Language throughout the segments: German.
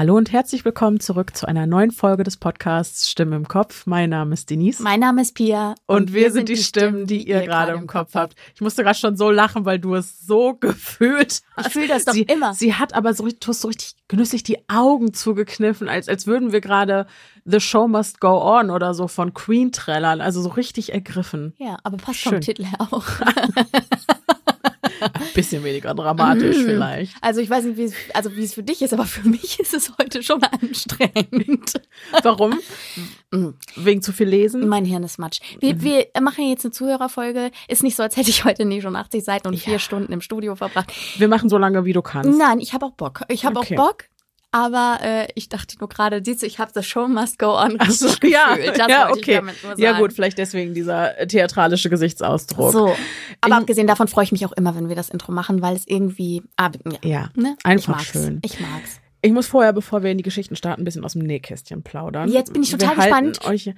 Hallo und herzlich willkommen zurück zu einer neuen Folge des Podcasts Stimme im Kopf. Mein Name ist Denise. Mein Name ist Pia. Und, und wir, wir, sind die Stimmen, die ihr gerade im Kopf habt. Ich musste gerade schon so lachen, weil du es so gefühlt hast. Ich fühle das doch sie, immer. Sie hat aber so, du hast so richtig genüsslich die Augen zugekniffen, als, als würden wir gerade The Show Must Go On oder so von Queen trällern. Also so richtig ergriffen. Ja, aber passt Schön. vom Titel her auch. Ein bisschen weniger dramatisch mm. vielleicht. Also ich weiß nicht, wie es, also wie es für dich ist, aber für mich ist es heute schon anstrengend. Warum? Mm. Wegen zu viel Lesen? Mein Hirn ist matsch. Wir, mhm. wir machen jetzt eine Zuhörerfolge. Ist nicht so, als hätte ich heute nie schon 80 Seiten und ja. vier Stunden im Studio verbracht. Wir machen so lange, wie du kannst. Nein, ich habe auch Bock. Ich habe okay. auch Bock. Aber äh, ich dachte nur gerade, siehst du, ich habe das Show must go on Ach so, ja, das ja, okay. Ja gut, vielleicht deswegen dieser theatralische Gesichtsausdruck. So, aber ich, abgesehen davon freue ich mich auch immer, wenn wir das Intro machen, weil es irgendwie, ah, ja, ja ne? einfach ich schön. Ich mag's. Ich muss vorher, bevor wir in die Geschichten starten, ein bisschen aus dem Nähkästchen plaudern. Jetzt bin ich total wir gespannt. Euch,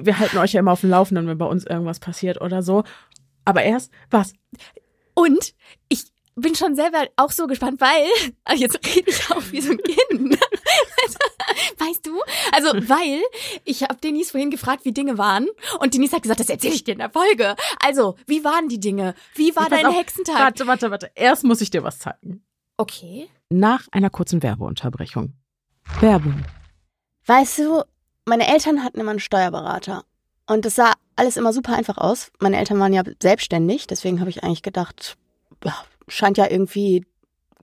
wir halten euch ja immer auf dem Laufenden, wenn bei uns irgendwas passiert oder so. Aber erst, was? Und ich bin schon selber auch so gespannt, weil, also jetzt rede ich auch wie so ein Kind. weißt du? Also, weil ich habe Denise vorhin gefragt, wie Dinge waren und Denise hat gesagt, das erzähle ich dir in der Folge. Also, wie waren die Dinge? Wie war dein Hexentag? Warte, warte, warte. Erst muss ich dir was zeigen. Okay. Nach einer kurzen Werbeunterbrechung. Werbung. Weißt du, meine Eltern hatten immer einen Steuerberater und das sah alles immer super einfach aus. Meine Eltern waren ja selbstständig, deswegen habe ich eigentlich gedacht, scheint ja irgendwie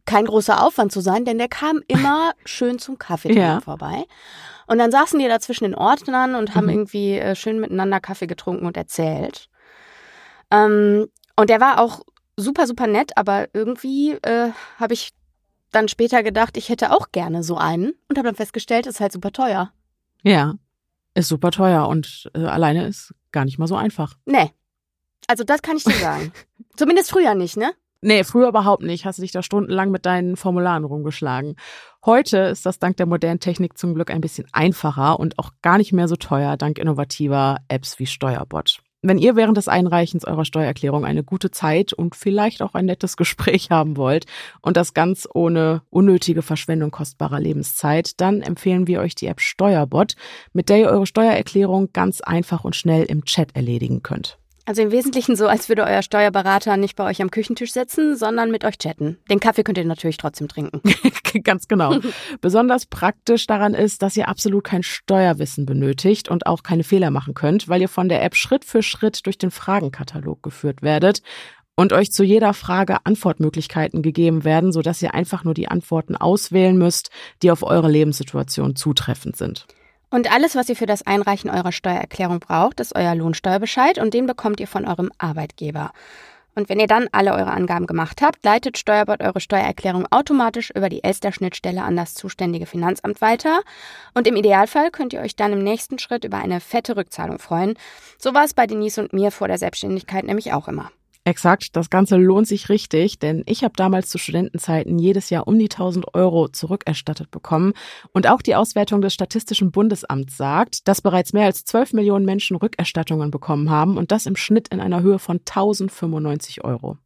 kein großer Aufwand zu sein, denn der kam immer schön zum Kaffee ja. vorbei. Und dann saßen die da zwischen den Ordnern und haben mhm. irgendwie äh, schön miteinander Kaffee getrunken und erzählt. Ähm, und der war auch super, super nett, aber irgendwie äh, habe ich dann später gedacht, ich hätte auch gerne so einen und habe dann festgestellt, ist halt super teuer. Ja, ist super teuer und äh, alleine ist gar nicht mal so einfach. Nee. Also das kann ich dir sagen. Zumindest früher nicht, ne? Nee, früher überhaupt nicht. Hast du dich da stundenlang mit deinen Formularen rumgeschlagen. Heute ist das dank der modernen Technik zum Glück ein bisschen einfacher und auch gar nicht mehr so teuer dank innovativer Apps wie Steuerbot. Wenn ihr während des Einreichens eurer Steuererklärung eine gute Zeit und vielleicht auch ein nettes Gespräch haben wollt und das ganz ohne unnötige Verschwendung kostbarer Lebenszeit, dann empfehlen wir euch die App Steuerbot, mit der ihr eure Steuererklärung ganz einfach und schnell im Chat erledigen könnt. Also im Wesentlichen so, als würde euer Steuerberater nicht bei euch am Küchentisch sitzen, sondern mit euch chatten. Den Kaffee könnt ihr natürlich trotzdem trinken. Ganz genau. Besonders praktisch daran ist, dass ihr absolut kein Steuerwissen benötigt und auch keine Fehler machen könnt, weil ihr von der App Schritt für Schritt durch den Fragenkatalog geführt werdet und euch zu jeder Frage Antwortmöglichkeiten gegeben werden, sodass ihr einfach nur die Antworten auswählen müsst, die auf eure Lebenssituation zutreffend sind. Und alles, was ihr für das Einreichen eurer Steuererklärung braucht, ist euer Lohnsteuerbescheid und den bekommt ihr von eurem Arbeitgeber. Und wenn ihr dann alle eure Angaben gemacht habt, leitet Steuerbord eure Steuererklärung automatisch über die Elster-Schnittstelle an das zuständige Finanzamt weiter. Und im Idealfall könnt ihr euch dann im nächsten Schritt über eine fette Rückzahlung freuen. So war es bei Denise und mir vor der Selbstständigkeit nämlich auch immer. Exakt, das Ganze lohnt sich richtig, denn ich habe damals zu Studentenzeiten jedes Jahr um die 1000 Euro zurückerstattet bekommen. Und auch die Auswertung des Statistischen Bundesamts sagt, dass bereits mehr als 12 Millionen Menschen Rückerstattungen bekommen haben und das im Schnitt in einer Höhe von 1095 Euro.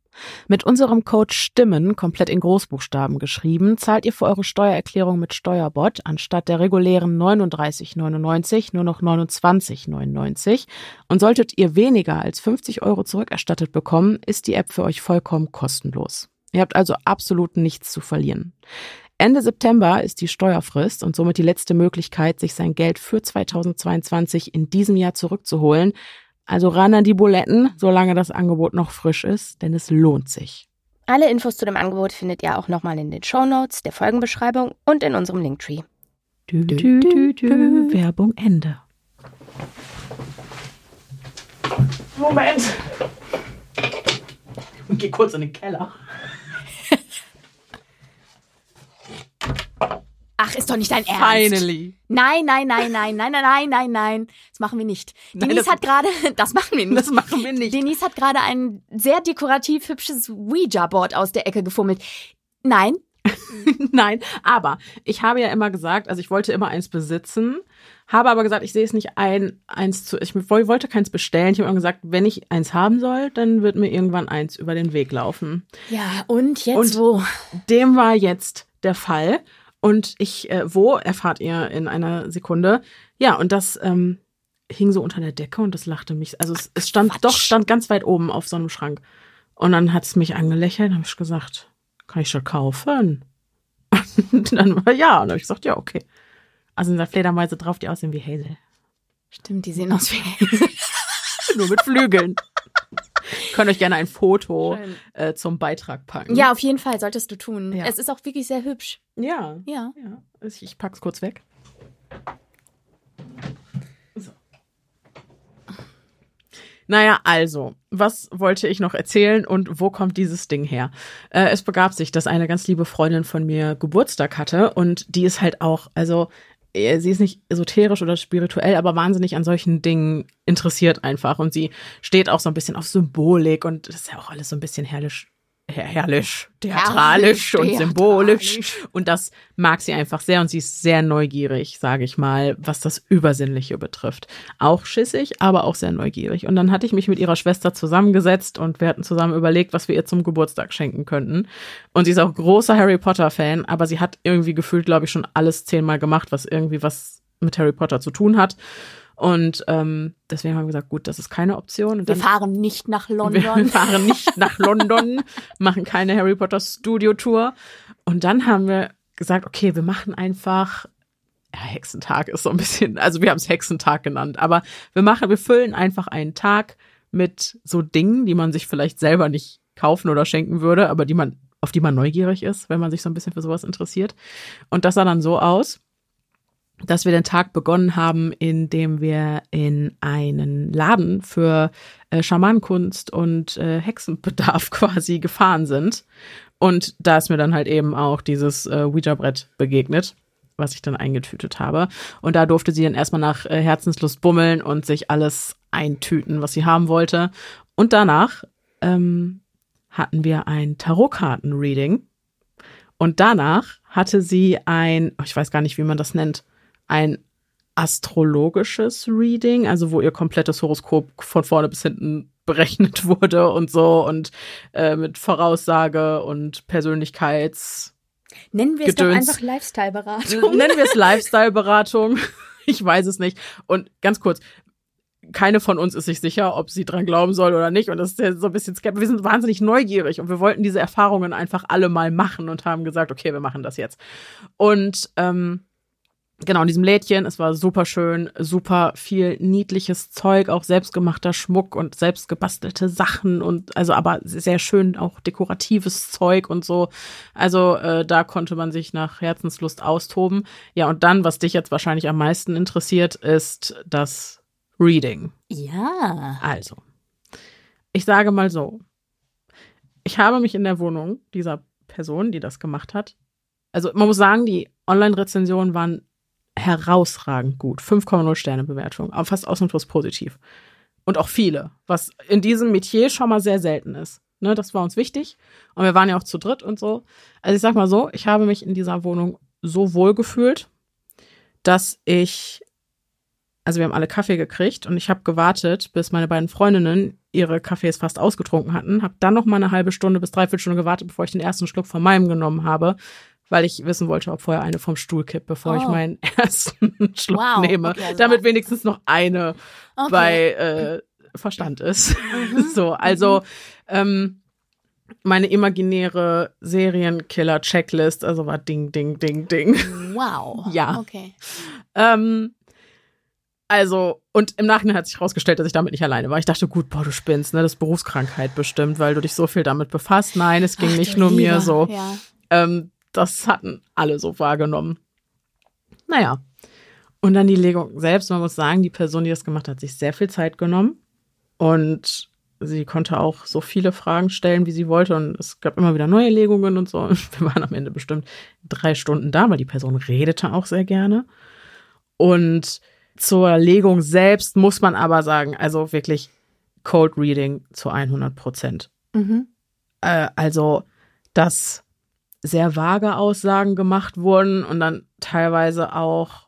Mit unserem Code Stimmen, komplett in Großbuchstaben geschrieben, zahlt ihr für eure Steuererklärung mit Steuerbot anstatt der regulären 39,99 nur noch 29,99 und solltet ihr weniger als 50 Euro zurückerstattet bekommen, ist die App für euch vollkommen kostenlos. Ihr habt also absolut nichts zu verlieren. Ende September ist die Steuerfrist und somit die letzte Möglichkeit, sich sein Geld für 2022 in diesem Jahr zurückzuholen. Also ran an die Buletten, solange das Angebot noch frisch ist, denn es lohnt sich. Alle Infos zu dem Angebot findet ihr auch nochmal in den Show Notes, der Folgenbeschreibung und in unserem Linktree. Dü, dü, dü, dü. Werbung Ende. Moment. Ich geh kurz in den Keller. Ach, ist doch nicht dein Ernst. Finally. Nein, nein, nein, nein, nein, nein, nein, nein, nein. Das machen wir nicht. Nein, Denise hat gerade, das machen wir nicht. Das machen wir nicht. Denise hat gerade ein sehr dekorativ hübsches Ouija-Board aus der Ecke gefummelt. Nein. nein, aber ich habe ja immer gesagt, also ich wollte immer eins besitzen, habe aber gesagt, ich sehe es nicht ein, eins zu, ich wollte keins bestellen. Ich habe immer gesagt, wenn ich eins haben soll, dann wird mir irgendwann eins über den Weg laufen. Ja, und jetzt und wo? Dem war jetzt der Fall. Und ich, äh, wo, erfahrt ihr in einer Sekunde. Ja, und das ähm, hing so unter der Decke und das lachte mich. Also es, es stand Quatsch. doch, stand ganz weit oben auf so einem Schrank. Und dann hat es mich angelächelt, habe ich gesagt, kann ich schon kaufen? Und dann war ja, und dann habe ich gesagt, ja, okay. Also sind da Fledermäuse drauf, die aussehen wie Hazel. Stimmt, die sehen aus wie. Nur mit Flügeln. Könnt euch gerne ein Foto äh, zum Beitrag packen. Ja, auf jeden Fall solltest du tun. Ja. Es ist auch wirklich sehr hübsch. Ja. Ja. ja. Ich, ich pack's kurz weg. So. Naja, also, was wollte ich noch erzählen und wo kommt dieses Ding her? Äh, es begab sich, dass eine ganz liebe Freundin von mir Geburtstag hatte und die ist halt auch, also sie ist nicht esoterisch oder spirituell, aber wahnsinnig an solchen Dingen interessiert einfach. Und sie steht auch so ein bisschen auf Symbolik und das ist ja auch alles so ein bisschen herrlich, her herrlich, theatralisch und Herrlich, symbolisch theatralisch. und das mag sie einfach sehr und sie ist sehr neugierig, sage ich mal, was das Übersinnliche betrifft. Auch schissig, aber auch sehr neugierig. Und dann hatte ich mich mit ihrer Schwester zusammengesetzt und wir hatten zusammen überlegt, was wir ihr zum Geburtstag schenken könnten. Und sie ist auch großer Harry Potter-Fan, aber sie hat irgendwie gefühlt, glaube ich, schon alles zehnmal gemacht, was irgendwie was mit Harry Potter zu tun hat. Und ähm, deswegen haben wir gesagt, gut, das ist keine Option. Und Wir dann fahren nicht nach wir London. fahren nicht nach London, machen keine Harry Potter Studio Tour. Und dann haben wir gesagt, okay, wir machen einfach, ja, Hexentag ist so ein bisschen, also wir haben es Hexentag genannt, aber wir machen, wir füllen einfach einen Tag mit so Dingen, die man sich vielleicht selber nicht kaufen oder schenken würde, aber die man, auf die man neugierig ist, wenn man sich so ein bisschen für sowas interessiert. Und das sah dann so aus, dass wir den Tag begonnen haben, indem wir in einen Laden für äh, Schamanenkunst und äh, Hexenbedarf quasi gefahren sind. Und da ist mir dann halt eben auch dieses äh, Ouija-Brett begegnet, was ich dann eingetütet habe. Und da durfte sie dann erstmal nach äh, Herzenslust bummeln und sich alles eintüten, was sie haben wollte. Und danach ähm, hatten wir ein Tarotkarten-Reading. Und danach hatte sie ein, ich weiß gar nicht, wie man das nennt, ein astrologisches Reading, also wo ihr komplettes Horoskop von vorne bis hinten berechnet wurde und so und äh, mit Voraussage und Persönlichkeits Nennen wir es doch einfach Lifestyle-Beratung. Nennen wir es Lifestyle-Beratung. Ich weiß es nicht. Und ganz kurz, keine von uns ist sich sicher, ob sie dran glauben soll oder nicht. Und das ist ja so ein bisschen skeptisch. Wir sind wahnsinnig neugierig und wir wollten diese Erfahrungen einfach alle mal machen und haben gesagt, okay, wir machen das jetzt. Und ähm, genau, in diesem Lädchen, es war super schön, super viel niedliches Zeug, auch selbstgemachter Schmuck und selbstgebastelte Sachen und also aber sehr schön auch dekoratives Zeug und so. Also äh, da konnte man sich nach Herzenslust austoben. Ja, und dann, was dich jetzt wahrscheinlich am meisten interessiert, ist das Reading. Ja. Also, ich sage mal so, ich habe mich in der Wohnung dieser Person, die das gemacht hat, also man muss sagen, die Online-Rezensionen waren herausragend gut. 5,0 Sterne Bewertung, aber fast ausnahmslos positiv. Und auch viele, was in diesem Metier schon mal sehr selten ist. Ne, das war uns wichtig. Und wir waren ja auch zu dritt und so. Also ich sag mal so, ich habe mich in dieser Wohnung so wohl gefühlt, dass ich, also wir haben alle Kaffee gekriegt und ich habe gewartet, bis meine beiden Freundinnen ihre Kaffees fast ausgetrunken hatten, habe dann noch mal eine halbe Stunde bis dreiviertel Stunde gewartet, bevor ich den ersten Schluck von meinem genommen habe, weil ich wissen wollte, ob vorher eine vom Stuhl kippt, bevor ich Oh. meinen ersten Schluck Wow, nehme, okay, also damit wenigstens noch eine Okay. bei äh, Verstand ist. so, also ähm, meine imaginäre Serienkiller-Checklist, also war Ding, Ding, Ding, Ding. Wow. Ja. Okay. Ähm, also, und im Nachhinein hat sich herausgestellt, dass ich damit nicht alleine war. Ich dachte, gut, boah, du spinnst, ne? Das ist Berufskrankheit bestimmt, weil du dich so viel damit befasst. Nein, es ging Ach, nicht nur mir Lieber. so. Ja. Ähm, das hatten alle so wahrgenommen. Naja. Und dann die Legung selbst. Man muss sagen, die Person, die das gemacht hat, hat sich sehr viel Zeit genommen. Und sie konnte auch so viele Fragen stellen, wie sie wollte. Und es gab immer wieder neue Legungen und so. Und wir waren am Ende bestimmt drei Stunden da, weil die Person redete auch sehr gerne. Und zur Legung selbst muss man aber sagen, also wirklich Cold Reading zu 100 Prozent Mhm. äh, also dass sehr vage Aussagen gemacht wurden und dann teilweise auch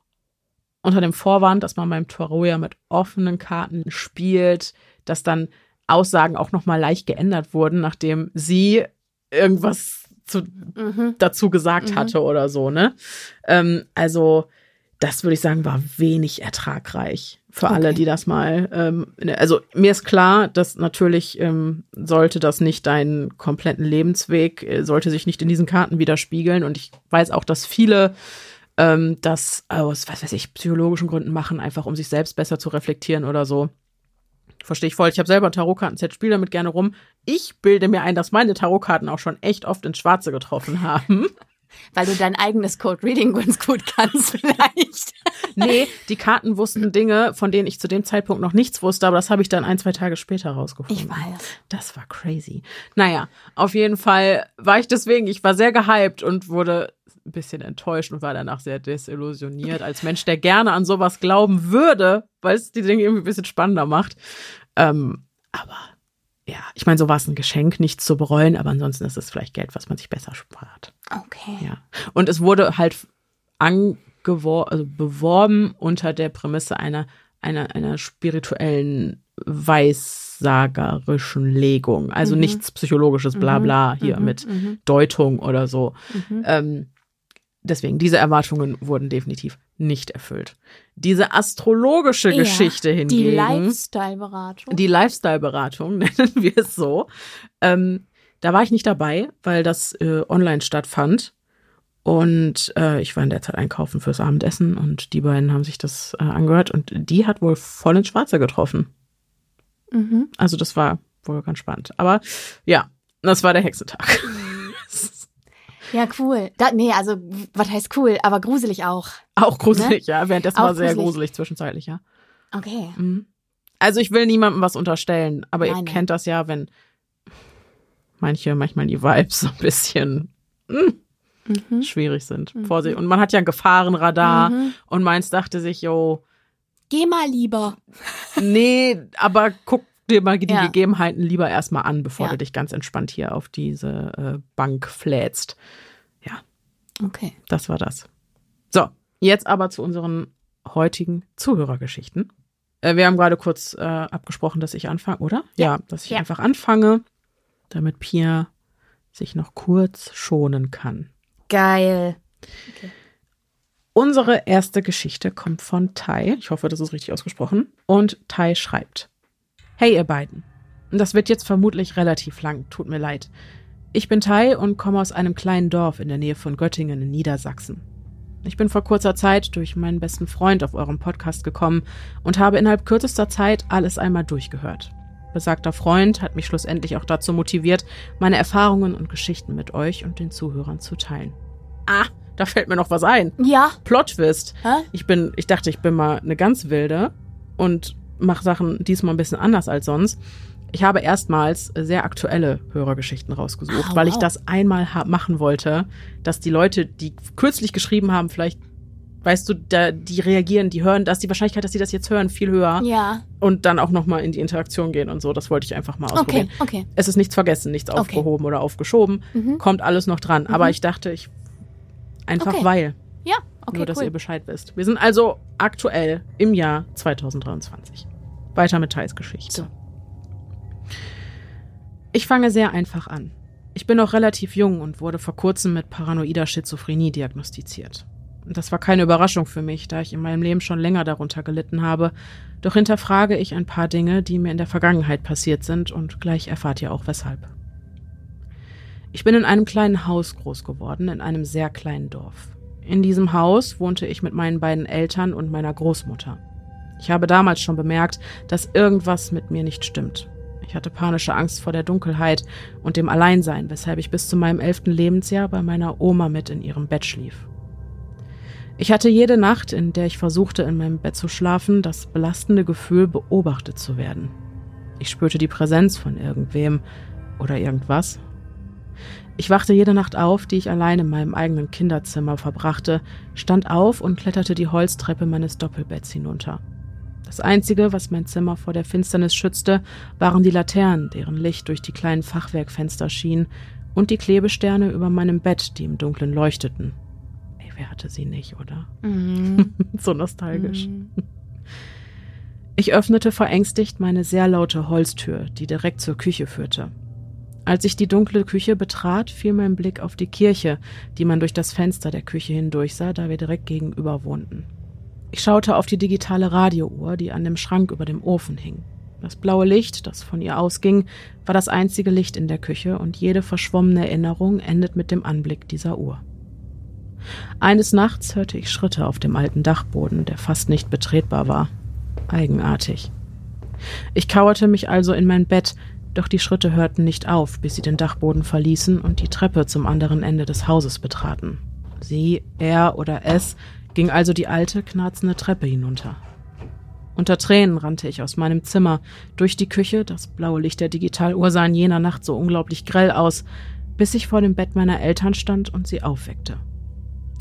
unter dem Vorwand, dass man beim Tarot ja mit offenen Karten spielt, dass dann Aussagen auch noch mal leicht geändert wurden, nachdem sie irgendwas zu, mhm. dazu gesagt mhm. hatte oder so, ne? Ähm, also, das würde ich sagen, war wenig ertragreich für okay. alle, die das mal. Ähm, ne, also mir ist klar, dass natürlich ähm, sollte das nicht deinen kompletten Lebensweg, äh, sollte sich nicht in diesen Karten widerspiegeln. Und ich weiß auch, dass viele ähm, das aus, was weiß ich, psychologischen Gründen machen, einfach um sich selbst besser zu reflektieren oder so. Verstehe ich voll. Ich habe selber ein Tarotkarten-Set, spiele damit gerne rum. Ich bilde mir ein, dass meine Tarotkarten auch schon echt oft ins Schwarze getroffen haben. Weil du dein eigenes Code Reading ganz gut kannst, vielleicht. nee, die Karten wussten Dinge, von denen ich zu dem Zeitpunkt noch nichts wusste, aber das habe ich dann ein, zwei Tage später rausgefunden. Ich weiß. Das war crazy. Naja, auf jeden Fall war ich deswegen, ich war sehr gehypt und wurde ein bisschen enttäuscht und war danach sehr desillusioniert. Als Mensch, der gerne an sowas glauben würde, weil es die Dinge irgendwie ein bisschen spannender macht. Ähm, aber ja, ich meine, so war es ein Geschenk, nichts zu bereuen, aber ansonsten ist es vielleicht Geld, was man sich besser spart. Okay. Ja. Und es wurde halt also beworben unter der Prämisse einer, einer, einer spirituellen weissagerischen Legung. Also mhm. nichts psychologisches Blabla mhm. hier mhm. mit mhm. Deutung oder so. Mhm. Ähm, deswegen, diese Erwartungen wurden definitiv nicht erfüllt. Diese astrologische ja, Geschichte hingegen. Die Lifestyle-Beratung. Die Lifestyle-Beratung, nennen wir es so. Ähm, da war ich nicht dabei, weil das äh, online stattfand. Und äh, ich war in der Zeit einkaufen fürs Abendessen und die beiden haben sich das äh, angehört und die hat wohl voll ins Schwarze getroffen. Mhm. Also das war wohl ganz spannend. Aber ja, das war der Hexentag. Ja, cool. Da, nee, also, was heißt cool, aber gruselig auch. Auch gruselig, ne? ja. Währenddessen auch war sehr gruselig. gruselig zwischenzeitlich, ja. Okay. Mhm. Also ich will niemandem was unterstellen, aber Nein, ihr kennt das ja, wenn manche, manchmal die Vibes so ein bisschen mh, hm, mhm. schwierig sind. Mhm. Vorsicht. Und man hat ja ein Gefahrenradar mhm. und meins dachte sich, yo. Geh mal lieber. Nee, aber guck dir mal die ja. Gegebenheiten lieber erstmal an, bevor ja. du dich ganz entspannt hier auf diese äh, Bank flätst. Ja. Okay. Das war das. So, jetzt aber zu unseren heutigen Zuhörergeschichten. Äh, wir haben gerade kurz äh, abgesprochen, dass ich anfange, oder? Ja, ja dass ich einfach anfange, damit Pia sich noch kurz schonen kann. Geil. Okay. Unsere erste Geschichte kommt von Tai. Ich hoffe, das ist richtig ausgesprochen. Und Tai schreibt. Hey ihr beiden. Das wird jetzt vermutlich relativ lang, tut mir leid. Ich bin Tai und komme aus einem kleinen Dorf in der Nähe von Göttingen in Niedersachsen. Ich bin vor kurzer Zeit durch meinen besten Freund auf eurem Podcast gekommen und habe innerhalb kürzester Zeit alles einmal durchgehört. Besagter Freund hat mich schlussendlich auch dazu motiviert, meine Erfahrungen und Geschichten mit euch und den Zuhörern zu teilen. Ah, da fällt mir noch was ein. Ja. Plot-Twist. Ich bin, ich dachte, ich bin mal eine ganz wilde und mache Sachen diesmal ein bisschen anders als sonst. Ich habe erstmals sehr aktuelle Hörergeschichten rausgesucht, oh, weil ich das einmal machen wollte, dass die Leute, die kürzlich geschrieben haben, vielleicht, weißt du, da, die reagieren, die hören, dass die Wahrscheinlichkeit, dass sie das jetzt hören, viel höher. Ja. Und dann auch nochmal in die Interaktion gehen und so. Das wollte ich einfach mal ausprobieren. Okay, okay. Es ist nichts vergessen, nichts okay. aufgehoben oder aufgeschoben. Mhm. Kommt alles noch dran. Mhm. Aber ich dachte, ich einfach okay. weil. Ja, okay. Nur, dass cool. ihr Bescheid wisst. Wir sind also aktuell im Jahr 2023. Weiter mit Thais Geschichte. So. Ich fange sehr einfach an. Ich bin noch relativ jung und wurde vor kurzem mit paranoider Schizophrenie diagnostiziert. Und das war keine Überraschung für mich, da ich in meinem Leben schon länger darunter gelitten habe. Doch hinterfrage ich ein paar Dinge, die mir in der Vergangenheit passiert sind und gleich erfahrt ihr auch weshalb. Ich bin in einem kleinen Haus groß geworden, in einem sehr kleinen Dorf. In diesem Haus wohnte ich mit meinen beiden Eltern und meiner Großmutter. Ich habe damals schon bemerkt, dass irgendwas mit mir nicht stimmt. Ich hatte panische Angst vor der Dunkelheit und dem Alleinsein, weshalb ich bis zu meinem elften Lebensjahr bei meiner Oma mit in ihrem Bett schlief. Ich hatte jede Nacht, in der ich versuchte, in meinem Bett zu schlafen, das belastende Gefühl, beobachtet zu werden. Ich spürte die Präsenz von irgendwem oder irgendwas. Ich wachte jede Nacht auf, die ich allein in meinem eigenen Kinderzimmer verbrachte, stand auf und kletterte die Holztreppe meines Doppelbetts hinunter. Das Einzige, was mein Zimmer vor der Finsternis schützte, waren die Laternen, deren Licht durch die kleinen Fachwerkfenster schien, und die Klebesterne über meinem Bett, die im Dunkeln leuchteten. Ey, wer hatte sie nicht, oder? Mm. so nostalgisch. Mm. Ich öffnete verängstigt meine sehr laute Holztür, die direkt zur Küche führte. Als ich die dunkle Küche betrat, fiel mein Blick auf die Kirche, die man durch das Fenster der Küche hindurch sah, da wir direkt gegenüber wohnten. Ich schaute auf die digitale Radiouhr, die an dem Schrank über dem Ofen hing. Das blaue Licht, das von ihr ausging, war das einzige Licht in der Küche und jede verschwommene Erinnerung endet mit dem Anblick dieser Uhr. Eines Nachts hörte ich Schritte auf dem alten Dachboden, der fast nicht betretbar war. Eigenartig. Ich kauerte mich also in mein Bett, doch die Schritte hörten nicht auf, bis sie den Dachboden verließen und die Treppe zum anderen Ende des Hauses betraten. Sie, er oder es ging also die alte, knarzende Treppe hinunter. Unter Tränen rannte ich aus meinem Zimmer, durch die Küche, das blaue Licht der Digitaluhr sah in jener Nacht so unglaublich grell aus, bis ich vor dem Bett meiner Eltern stand und sie aufweckte.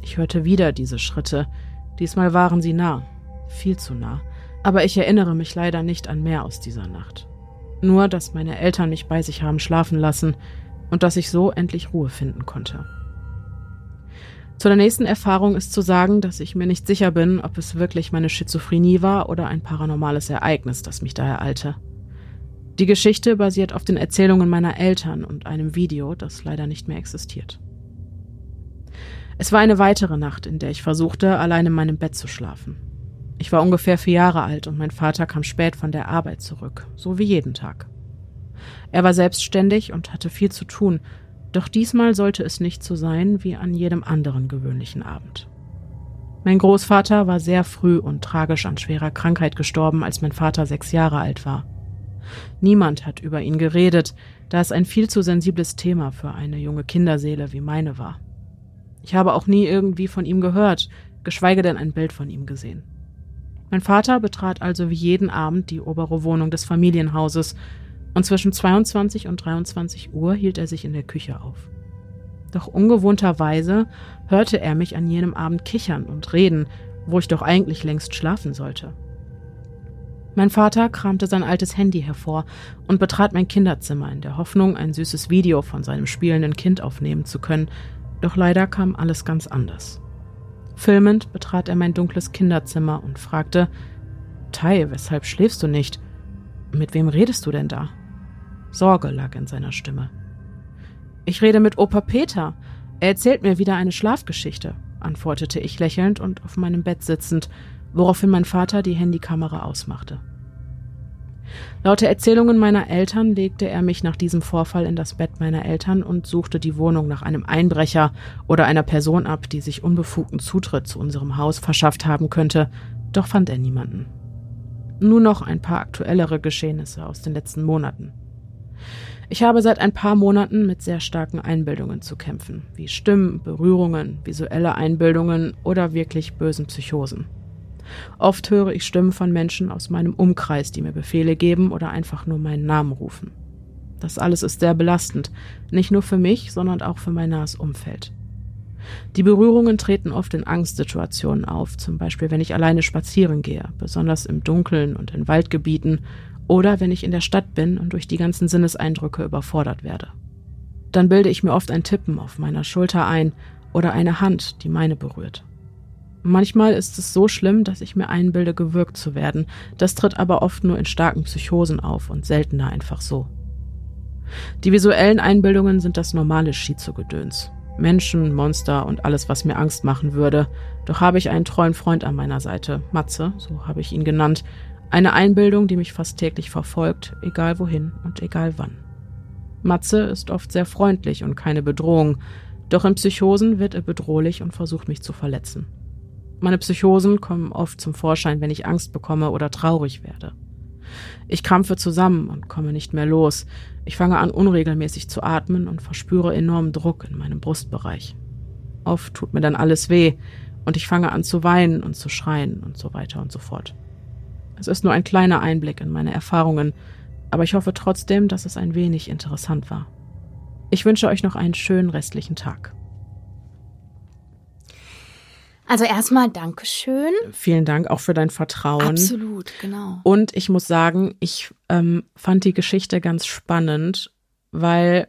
Ich hörte wieder diese Schritte, diesmal waren sie nah, viel zu nah, aber ich erinnere mich leider nicht an mehr aus dieser Nacht. Nur, dass meine Eltern mich bei sich haben schlafen lassen und dass ich so endlich Ruhe finden konnte. Zu der nächsten Erfahrung ist zu sagen, dass ich mir nicht sicher bin, ob es wirklich meine Schizophrenie war oder ein paranormales Ereignis, das mich da ereilte. Die Geschichte basiert auf den Erzählungen meiner Eltern und einem Video, das leider nicht mehr existiert. Es war eine weitere Nacht, in der ich versuchte, allein in meinem Bett zu schlafen. Ich war ungefähr vier Jahre alt und mein Vater kam spät von der Arbeit zurück, so wie jeden Tag. Er war selbstständig und hatte viel zu tun, doch diesmal sollte es nicht so sein wie an jedem anderen gewöhnlichen Abend. Mein Großvater war sehr früh und tragisch an schwerer Krankheit gestorben, als mein Vater sechs Jahre alt war. Niemand hat über ihn geredet, da es ein viel zu sensibles Thema für eine junge Kinderseele wie meine war. Ich habe auch nie irgendwie von ihm gehört, geschweige denn ein Bild von ihm gesehen. Mein Vater betrat also wie jeden Abend die obere Wohnung des Familienhauses und zwischen 22 und 23 Uhr hielt er sich in der Küche auf. Doch ungewohnterweise hörte er mich an jenem Abend kichern und reden, wo ich doch eigentlich längst schlafen sollte. Mein Vater kramte sein altes Handy hervor und betrat mein Kinderzimmer in der Hoffnung, ein süßes Video von seinem spielenden Kind aufnehmen zu können, doch leider kam alles ganz anders. Filmend betrat er mein dunkles Kinderzimmer und fragte Tai, weshalb schläfst du nicht? Mit wem redest du denn da? Sorge lag in seiner Stimme. Ich rede mit Opa Peter. Er erzählt mir wieder eine Schlafgeschichte, antwortete ich lächelnd und auf meinem Bett sitzend, woraufhin mein Vater die Handykamera ausmachte. Laut der Erzählungen meiner Eltern legte er mich nach diesem Vorfall in das Bett meiner Eltern und suchte die Wohnung nach einem Einbrecher oder einer Person ab, die sich unbefugten Zutritt zu unserem Haus verschafft haben könnte, doch fand er niemanden. Nur noch ein paar aktuellere Geschehnisse aus den letzten Monaten. Ich habe seit ein paar Monaten mit sehr starken Einbildungen zu kämpfen, wie Stimmen, Berührungen, visuelle Einbildungen oder wirklich bösen Psychosen. Oft höre ich Stimmen von Menschen aus meinem Umkreis, die mir Befehle geben oder einfach nur meinen Namen rufen. Das alles ist sehr belastend, nicht nur für mich, sondern auch für mein nahes Umfeld. Die Berührungen treten oft in Angstsituationen auf, zum Beispiel wenn ich alleine spazieren gehe, besonders im Dunkeln und in Waldgebieten oder wenn ich in der Stadt bin und durch die ganzen Sinneseindrücke überfordert werde. Dann bilde ich mir oft ein Tippen auf meiner Schulter ein oder eine Hand, die meine berührt. Manchmal ist es so schlimm, dass ich mir einbilde, gewürgt zu werden. Das tritt aber oft nur in starken Psychosen auf und seltener einfach so. Die visuellen Einbildungen sind das normale Schizogedöns. Menschen, Monster und alles, was mir Angst machen würde. Doch habe ich einen treuen Freund an meiner Seite, Matze, so habe ich ihn genannt, eine Einbildung, die mich fast täglich verfolgt, egal wohin und egal wann. Matze ist oft sehr freundlich und keine Bedrohung, doch in Psychosen wird er bedrohlich und versucht mich zu verletzen. Meine Psychosen kommen oft zum Vorschein, wenn ich Angst bekomme oder traurig werde. Ich krampfe zusammen und komme nicht mehr los. Ich fange an, unregelmäßig zu atmen und verspüre enormen Druck in meinem Brustbereich. Oft tut mir dann alles weh und ich fange an zu weinen und zu schreien und so weiter und so fort. Es ist nur ein kleiner Einblick in meine Erfahrungen, aber ich hoffe trotzdem, dass es ein wenig interessant war. Ich wünsche euch noch einen schönen restlichen Tag. Also erstmal Dankeschön. Vielen Dank auch für dein Vertrauen. Absolut, genau. Und ich muss sagen, ich ähm, fand die Geschichte ganz spannend, weil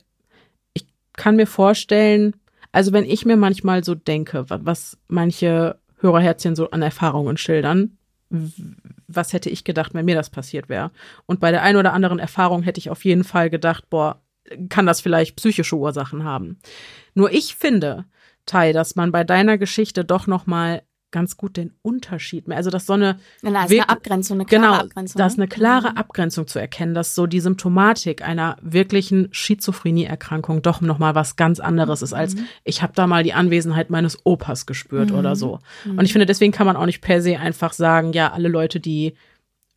ich kann mir vorstellen, also wenn ich mir manchmal so denke, was manche Hörerherzchen so an Erfahrungen schildern, was hätte ich gedacht, wenn mir das passiert wäre? Und bei der einen oder anderen Erfahrung hätte ich auf jeden Fall gedacht, boah, kann das vielleicht psychische Ursachen haben. Nur ich finde, Tai, dass man bei deiner Geschichte doch noch mal ganz gut den Unterschied mehr. Also dass so eine, Na, ist eine Abgrenzung, eine klare genau, Abgrenzung. ne? eine klare Abgrenzung zu erkennen, dass so die Symptomatik einer wirklichen Schizophrenie-Erkrankung doch noch mal was ganz anderes ist als ich habe da mal die Anwesenheit meines Opas gespürt oder so. Und ich finde, deswegen kann man auch nicht per se einfach sagen, ja, alle Leute, die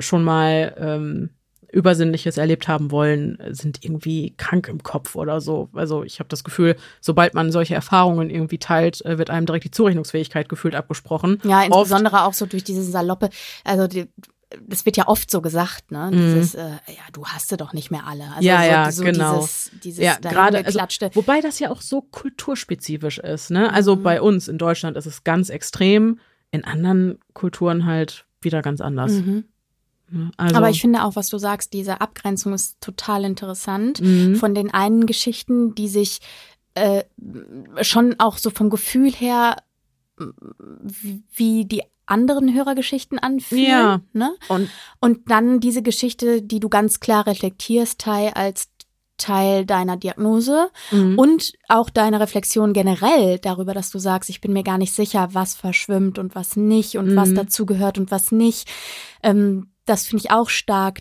schon mal ähm, Übersinnliches erlebt haben wollen, sind irgendwie krank im Kopf oder so. Also ich habe das Gefühl, sobald man solche Erfahrungen irgendwie teilt, äh, wird einem direkt die Zurechnungsfähigkeit gefühlt abgesprochen. Ja, Oft- insbesondere auch so durch diese Saloppe, also die, das wird ja oft so gesagt, ne? Dieses, äh, ja, du hast sie doch nicht mehr alle. Also Mhm. Ja, so, ja, so genau. Dieses, dieses ja, gerade also, wobei das ja auch so kulturspezifisch ist, ne? Also Mhm. bei uns in Deutschland ist es ganz extrem, in anderen Kulturen halt wieder ganz anders. Mhm. Ne? Also, Aber ich finde auch, was du sagst, diese Abgrenzung ist total interessant. Mhm. Von den einen Geschichten, die sich äh, schon auch so vom Gefühl her wie- die anderen Hörergeschichten anfühlen. Ja. Ne? und Und dann diese Geschichte, die du ganz klar reflektierst, Teil als Teil deiner Diagnose Mhm. und auch deine Reflexion generell darüber, dass du sagst, ich bin mir gar nicht sicher, was verschwimmt und was nicht und was Mhm. dazugehört und was nicht. Ähm, das finde ich auch stark,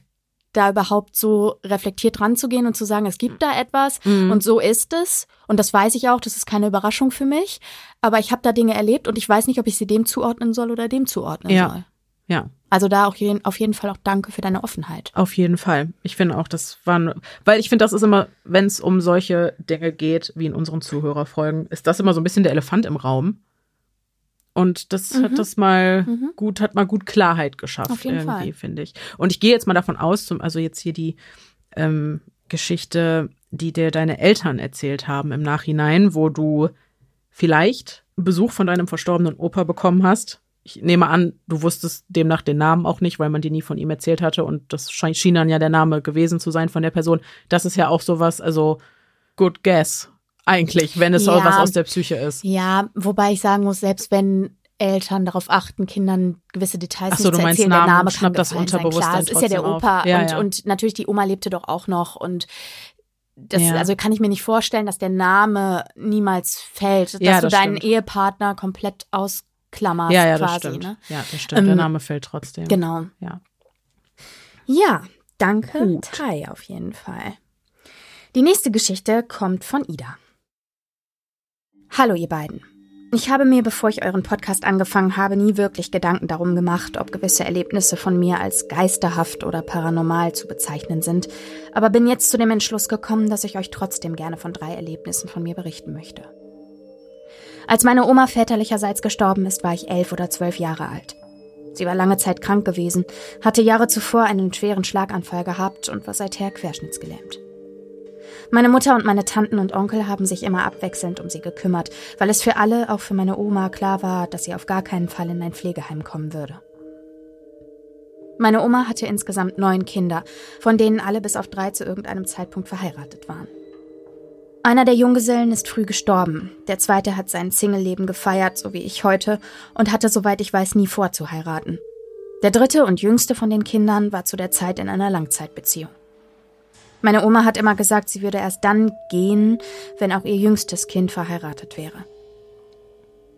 da überhaupt so reflektiert ranzugehen und zu sagen, es gibt da etwas Mhm. und so ist es. Und das weiß ich auch, das ist keine Überraschung für mich. Aber ich habe da Dinge erlebt und ich weiß nicht, ob ich sie dem zuordnen soll oder dem zuordnen Ja. soll. ja, Also da auch jeden, auf jeden Fall auch danke für deine Offenheit. auf jeden Fall. Ich finde auch, das waren, weil ich finde, das ist immer, wenn es um solche Dinge geht, wie in unseren Zuhörerfolgen, ist das immer so ein bisschen der Elefant im Raum. Und das Mhm. hat das mal Mhm. gut, hat mal gut Klarheit geschafft, irgendwie, finde ich. Und ich gehe jetzt mal davon aus, zum, also jetzt hier die ähm, Geschichte, die dir deine Eltern erzählt haben im Nachhinein, wo du vielleicht Besuch von deinem verstorbenen Opa bekommen hast. Ich nehme an, du wusstest demnach den Namen auch nicht, weil man dir nie von ihm erzählt hatte und das schien dann ja der Name gewesen zu sein von der Person. Das ist ja auch sowas, also good guess eigentlich, wenn es Ja. was aus der Psyche ist. Ja, wobei ich sagen muss, selbst wenn Eltern darauf achten, Kindern gewisse Details Ach so, nicht du zu meinst, erzählen, Namen der Name kann schnappt das gefallen sein. Klar, Unterbewusstsein es ist ja der. Opa Ja, und, ja. und natürlich die Oma lebte doch auch noch und das, Ja. also kann ich mir nicht vorstellen, dass der Name niemals fällt, dass Ja, du das deinen stimmt. Ehepartner komplett ausklammerst Ja, ja, das quasi, stimmt. ne? Ja, das stimmt. der Ähm, Name fällt trotzdem. Genau. Ja. Ja, danke, Gut. Tai, auf jeden Fall. Die nächste Geschichte kommt von Ida. Hallo, ihr beiden. Ich habe mir, bevor ich euren Podcast angefangen habe, nie wirklich Gedanken darum gemacht, ob gewisse Erlebnisse von mir als geisterhaft oder paranormal zu bezeichnen sind, aber bin jetzt zu dem Entschluss gekommen, dass ich euch trotzdem gerne von drei Erlebnissen von mir berichten möchte. Als meine Oma väterlicherseits gestorben ist, war ich elf oder zwölf Jahre alt. Sie war lange Zeit krank gewesen, hatte Jahre zuvor einen schweren Schlaganfall gehabt und war seither querschnittsgelähmt. Meine Mutter und meine Tanten und Onkel haben sich immer abwechselnd um sie gekümmert, weil es für alle, auch für meine Oma, klar war, dass sie auf gar keinen Fall in ein Pflegeheim kommen würde. Meine Oma hatte insgesamt neun Kinder, von denen alle bis auf drei zu irgendeinem Zeitpunkt verheiratet waren. Einer der Junggesellen ist früh gestorben, der zweite hat sein Single-Leben gefeiert, so wie ich heute, und hatte, soweit ich weiß, nie vor zu heiraten. Der dritte und jüngste von den Kindern war zu der Zeit in einer Langzeitbeziehung. Meine Oma hat immer gesagt, sie würde erst dann gehen, wenn auch ihr jüngstes Kind verheiratet wäre.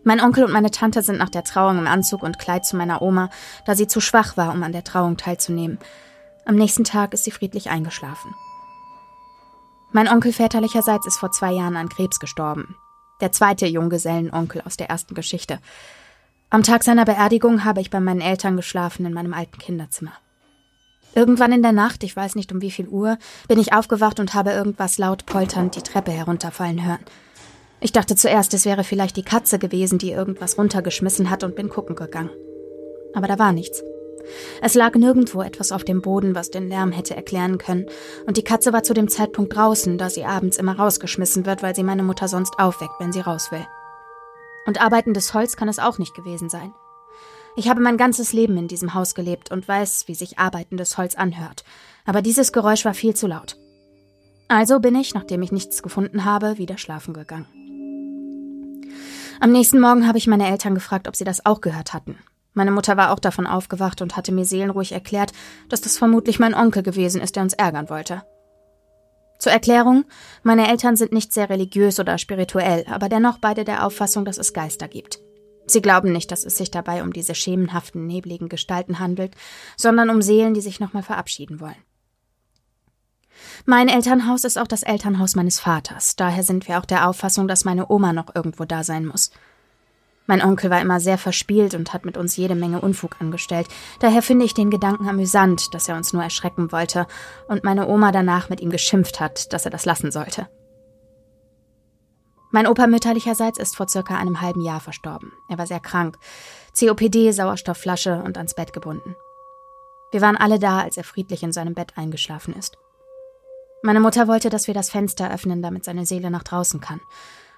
Mein Onkel und meine Tante sind nach der Trauung im Anzug und Kleid zu meiner Oma, da sie zu schwach war, um an der Trauung teilzunehmen. Am nächsten Tag ist sie friedlich eingeschlafen. Mein Onkel väterlicherseits ist vor zwei Jahren an Krebs gestorben. Der zweite Junggesellenonkel aus der ersten Geschichte. Am Tag seiner Beerdigung habe ich bei meinen Eltern geschlafen in meinem alten Kinderzimmer. Irgendwann in der Nacht, ich weiß nicht um wie viel Uhr, bin ich aufgewacht und habe irgendwas laut polternd die Treppe herunterfallen hören. Ich dachte zuerst, es wäre vielleicht die Katze gewesen, die irgendwas runtergeschmissen hat und bin gucken gegangen. Aber da war nichts. Es lag nirgendwo etwas auf dem Boden, was den Lärm hätte erklären können, und die Katze war zu dem Zeitpunkt draußen, da sie abends immer rausgeschmissen wird, weil sie meine Mutter sonst aufweckt, wenn sie raus will. Und arbeitendes Holz kann es auch nicht gewesen sein. Ich habe mein ganzes Leben in diesem Haus gelebt und weiß, wie sich arbeitendes Holz anhört, aber dieses Geräusch war viel zu laut. Also bin ich, nachdem ich nichts gefunden habe, wieder schlafen gegangen. Am nächsten Morgen habe ich meine Eltern gefragt, ob sie das auch gehört hatten. Meine Mutter war auch davon aufgewacht und hatte mir seelenruhig erklärt, dass das vermutlich mein Onkel gewesen ist, der uns ärgern wollte. Zur Erklärung, meine Eltern sind nicht sehr religiös oder spirituell, aber dennoch beide der Auffassung, dass es Geister gibt. Sie glauben nicht, dass es sich dabei um diese schemenhaften, nebligen Gestalten handelt, sondern um Seelen, die sich nochmal verabschieden wollen. Mein Elternhaus ist auch das Elternhaus meines Vaters, daher sind wir auch der Auffassung, dass meine Oma noch irgendwo da sein muss. Mein Onkel war immer sehr verspielt und hat mit uns jede Menge Unfug angestellt. Daher finde ich den Gedanken amüsant, dass er uns nur erschrecken wollte und meine Oma danach mit ihm geschimpft hat, dass er das lassen sollte. Mein Opa mütterlicherseits ist vor circa einem halben Jahr verstorben. Er war sehr krank. COPD, Sauerstoffflasche und ans Bett gebunden. Wir waren alle da, als er friedlich in seinem Bett eingeschlafen ist. Meine Mutter wollte, dass wir das Fenster öffnen, damit seine Seele nach draußen kann.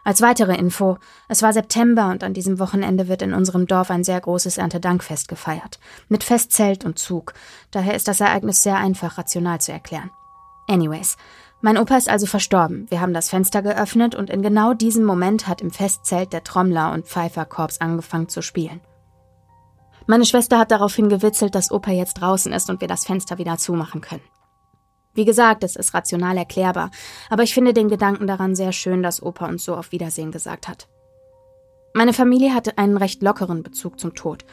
Als weitere Info, es war September und an diesem Wochenende wird in unserem Dorf ein sehr großes Erntedankfest gefeiert. Mit Festzelt und Zug. Daher ist das Ereignis sehr einfach rational zu erklären. Anyways, mein Opa ist also verstorben. Wir haben das Fenster geöffnet und in genau diesem Moment hat im Festzelt der Trommler und Pfeiferkorps angefangen zu spielen. Meine Schwester hat daraufhin gewitzelt, dass Opa jetzt draußen ist und wir das Fenster wieder zumachen können. Wie gesagt, es ist rational erklärbar, aber ich finde den Gedanken daran sehr schön, dass Opa uns so auf Wiedersehen gesagt hat. Meine Familie hatte einen recht lockeren Bezug zum Tod.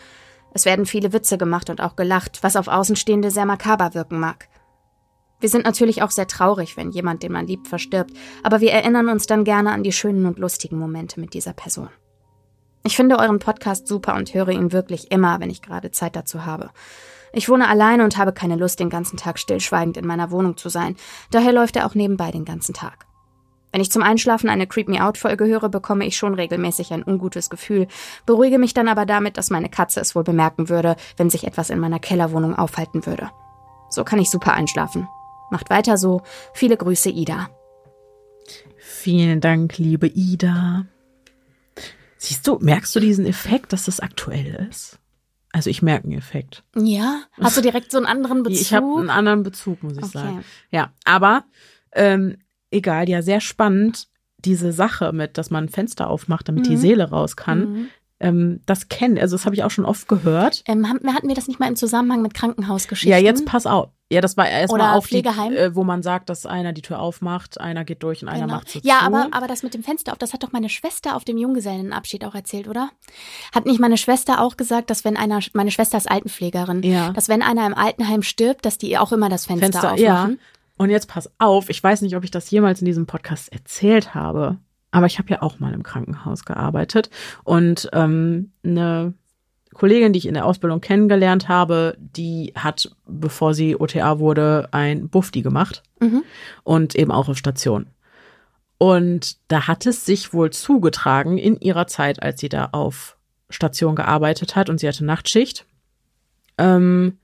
Es werden viele Witze gemacht und auch gelacht, was auf Außenstehende sehr makaber wirken mag. Wir sind natürlich auch sehr traurig, wenn jemand, den man liebt, verstirbt, aber wir erinnern uns dann gerne an die schönen und lustigen Momente mit dieser Person. Ich finde euren Podcast super und höre ihn wirklich immer, wenn ich gerade Zeit dazu habe. Ich wohne alleine und habe keine Lust, den ganzen Tag stillschweigend in meiner Wohnung zu sein. Daher läuft er auch nebenbei den ganzen Tag. Wenn ich zum Einschlafen eine Creep Me Out Folge höre, bekomme ich schon regelmäßig ein ungutes Gefühl, beruhige mich dann aber damit, dass meine Katze es wohl bemerken würde, wenn sich etwas in meiner Kellerwohnung aufhalten würde. So kann ich super einschlafen. Macht weiter so. Viele Grüße, Ida. Vielen Dank, liebe Ida. Siehst du, merkst du diesen Effekt, dass das aktuell ist? Also ich merke einen Effekt. Ja? Hast du direkt so einen anderen Bezug? Ich habe einen anderen Bezug, muss ich okay. sagen. Ja, aber ähm, egal, ja, sehr spannend, diese Sache mit, dass man ein Fenster aufmacht, damit mhm. die Seele raus kann. Mhm ähm, das kennen. Also das habe ich auch schon oft gehört. Ähm, hatten wir das nicht mal im Zusammenhang mit Krankenhausgeschichten? Ja, jetzt pass auf. Ja, das war erstmal auch Pflegeheim. Die, äh, wo man sagt, dass einer die Tür aufmacht, einer geht durch und genau. einer macht so Ja, zu. aber, aber das mit dem Fenster auf, das hat doch meine Schwester auf dem Junggesellenabschied auch erzählt, oder? Hat nicht meine Schwester auch gesagt, dass wenn einer, meine Schwester ist Altenpflegerin, ja. dass wenn einer im Altenheim stirbt, dass die auch immer das Fenster, Fenster aufmachen? Ja. Und jetzt pass auf, ich weiß nicht, ob ich das jemals in diesem Podcast erzählt habe. Aber ich habe ja auch mal im Krankenhaus gearbeitet und ähm, eine Kollegin, die ich in der Ausbildung kennengelernt habe, die hat, bevor sie OTA wurde, ein Bufti gemacht mhm. und eben auch auf Station. Und da hat es sich wohl zugetragen in ihrer Zeit, als sie da auf Station gearbeitet hat und sie hatte Nachtschicht, ähm,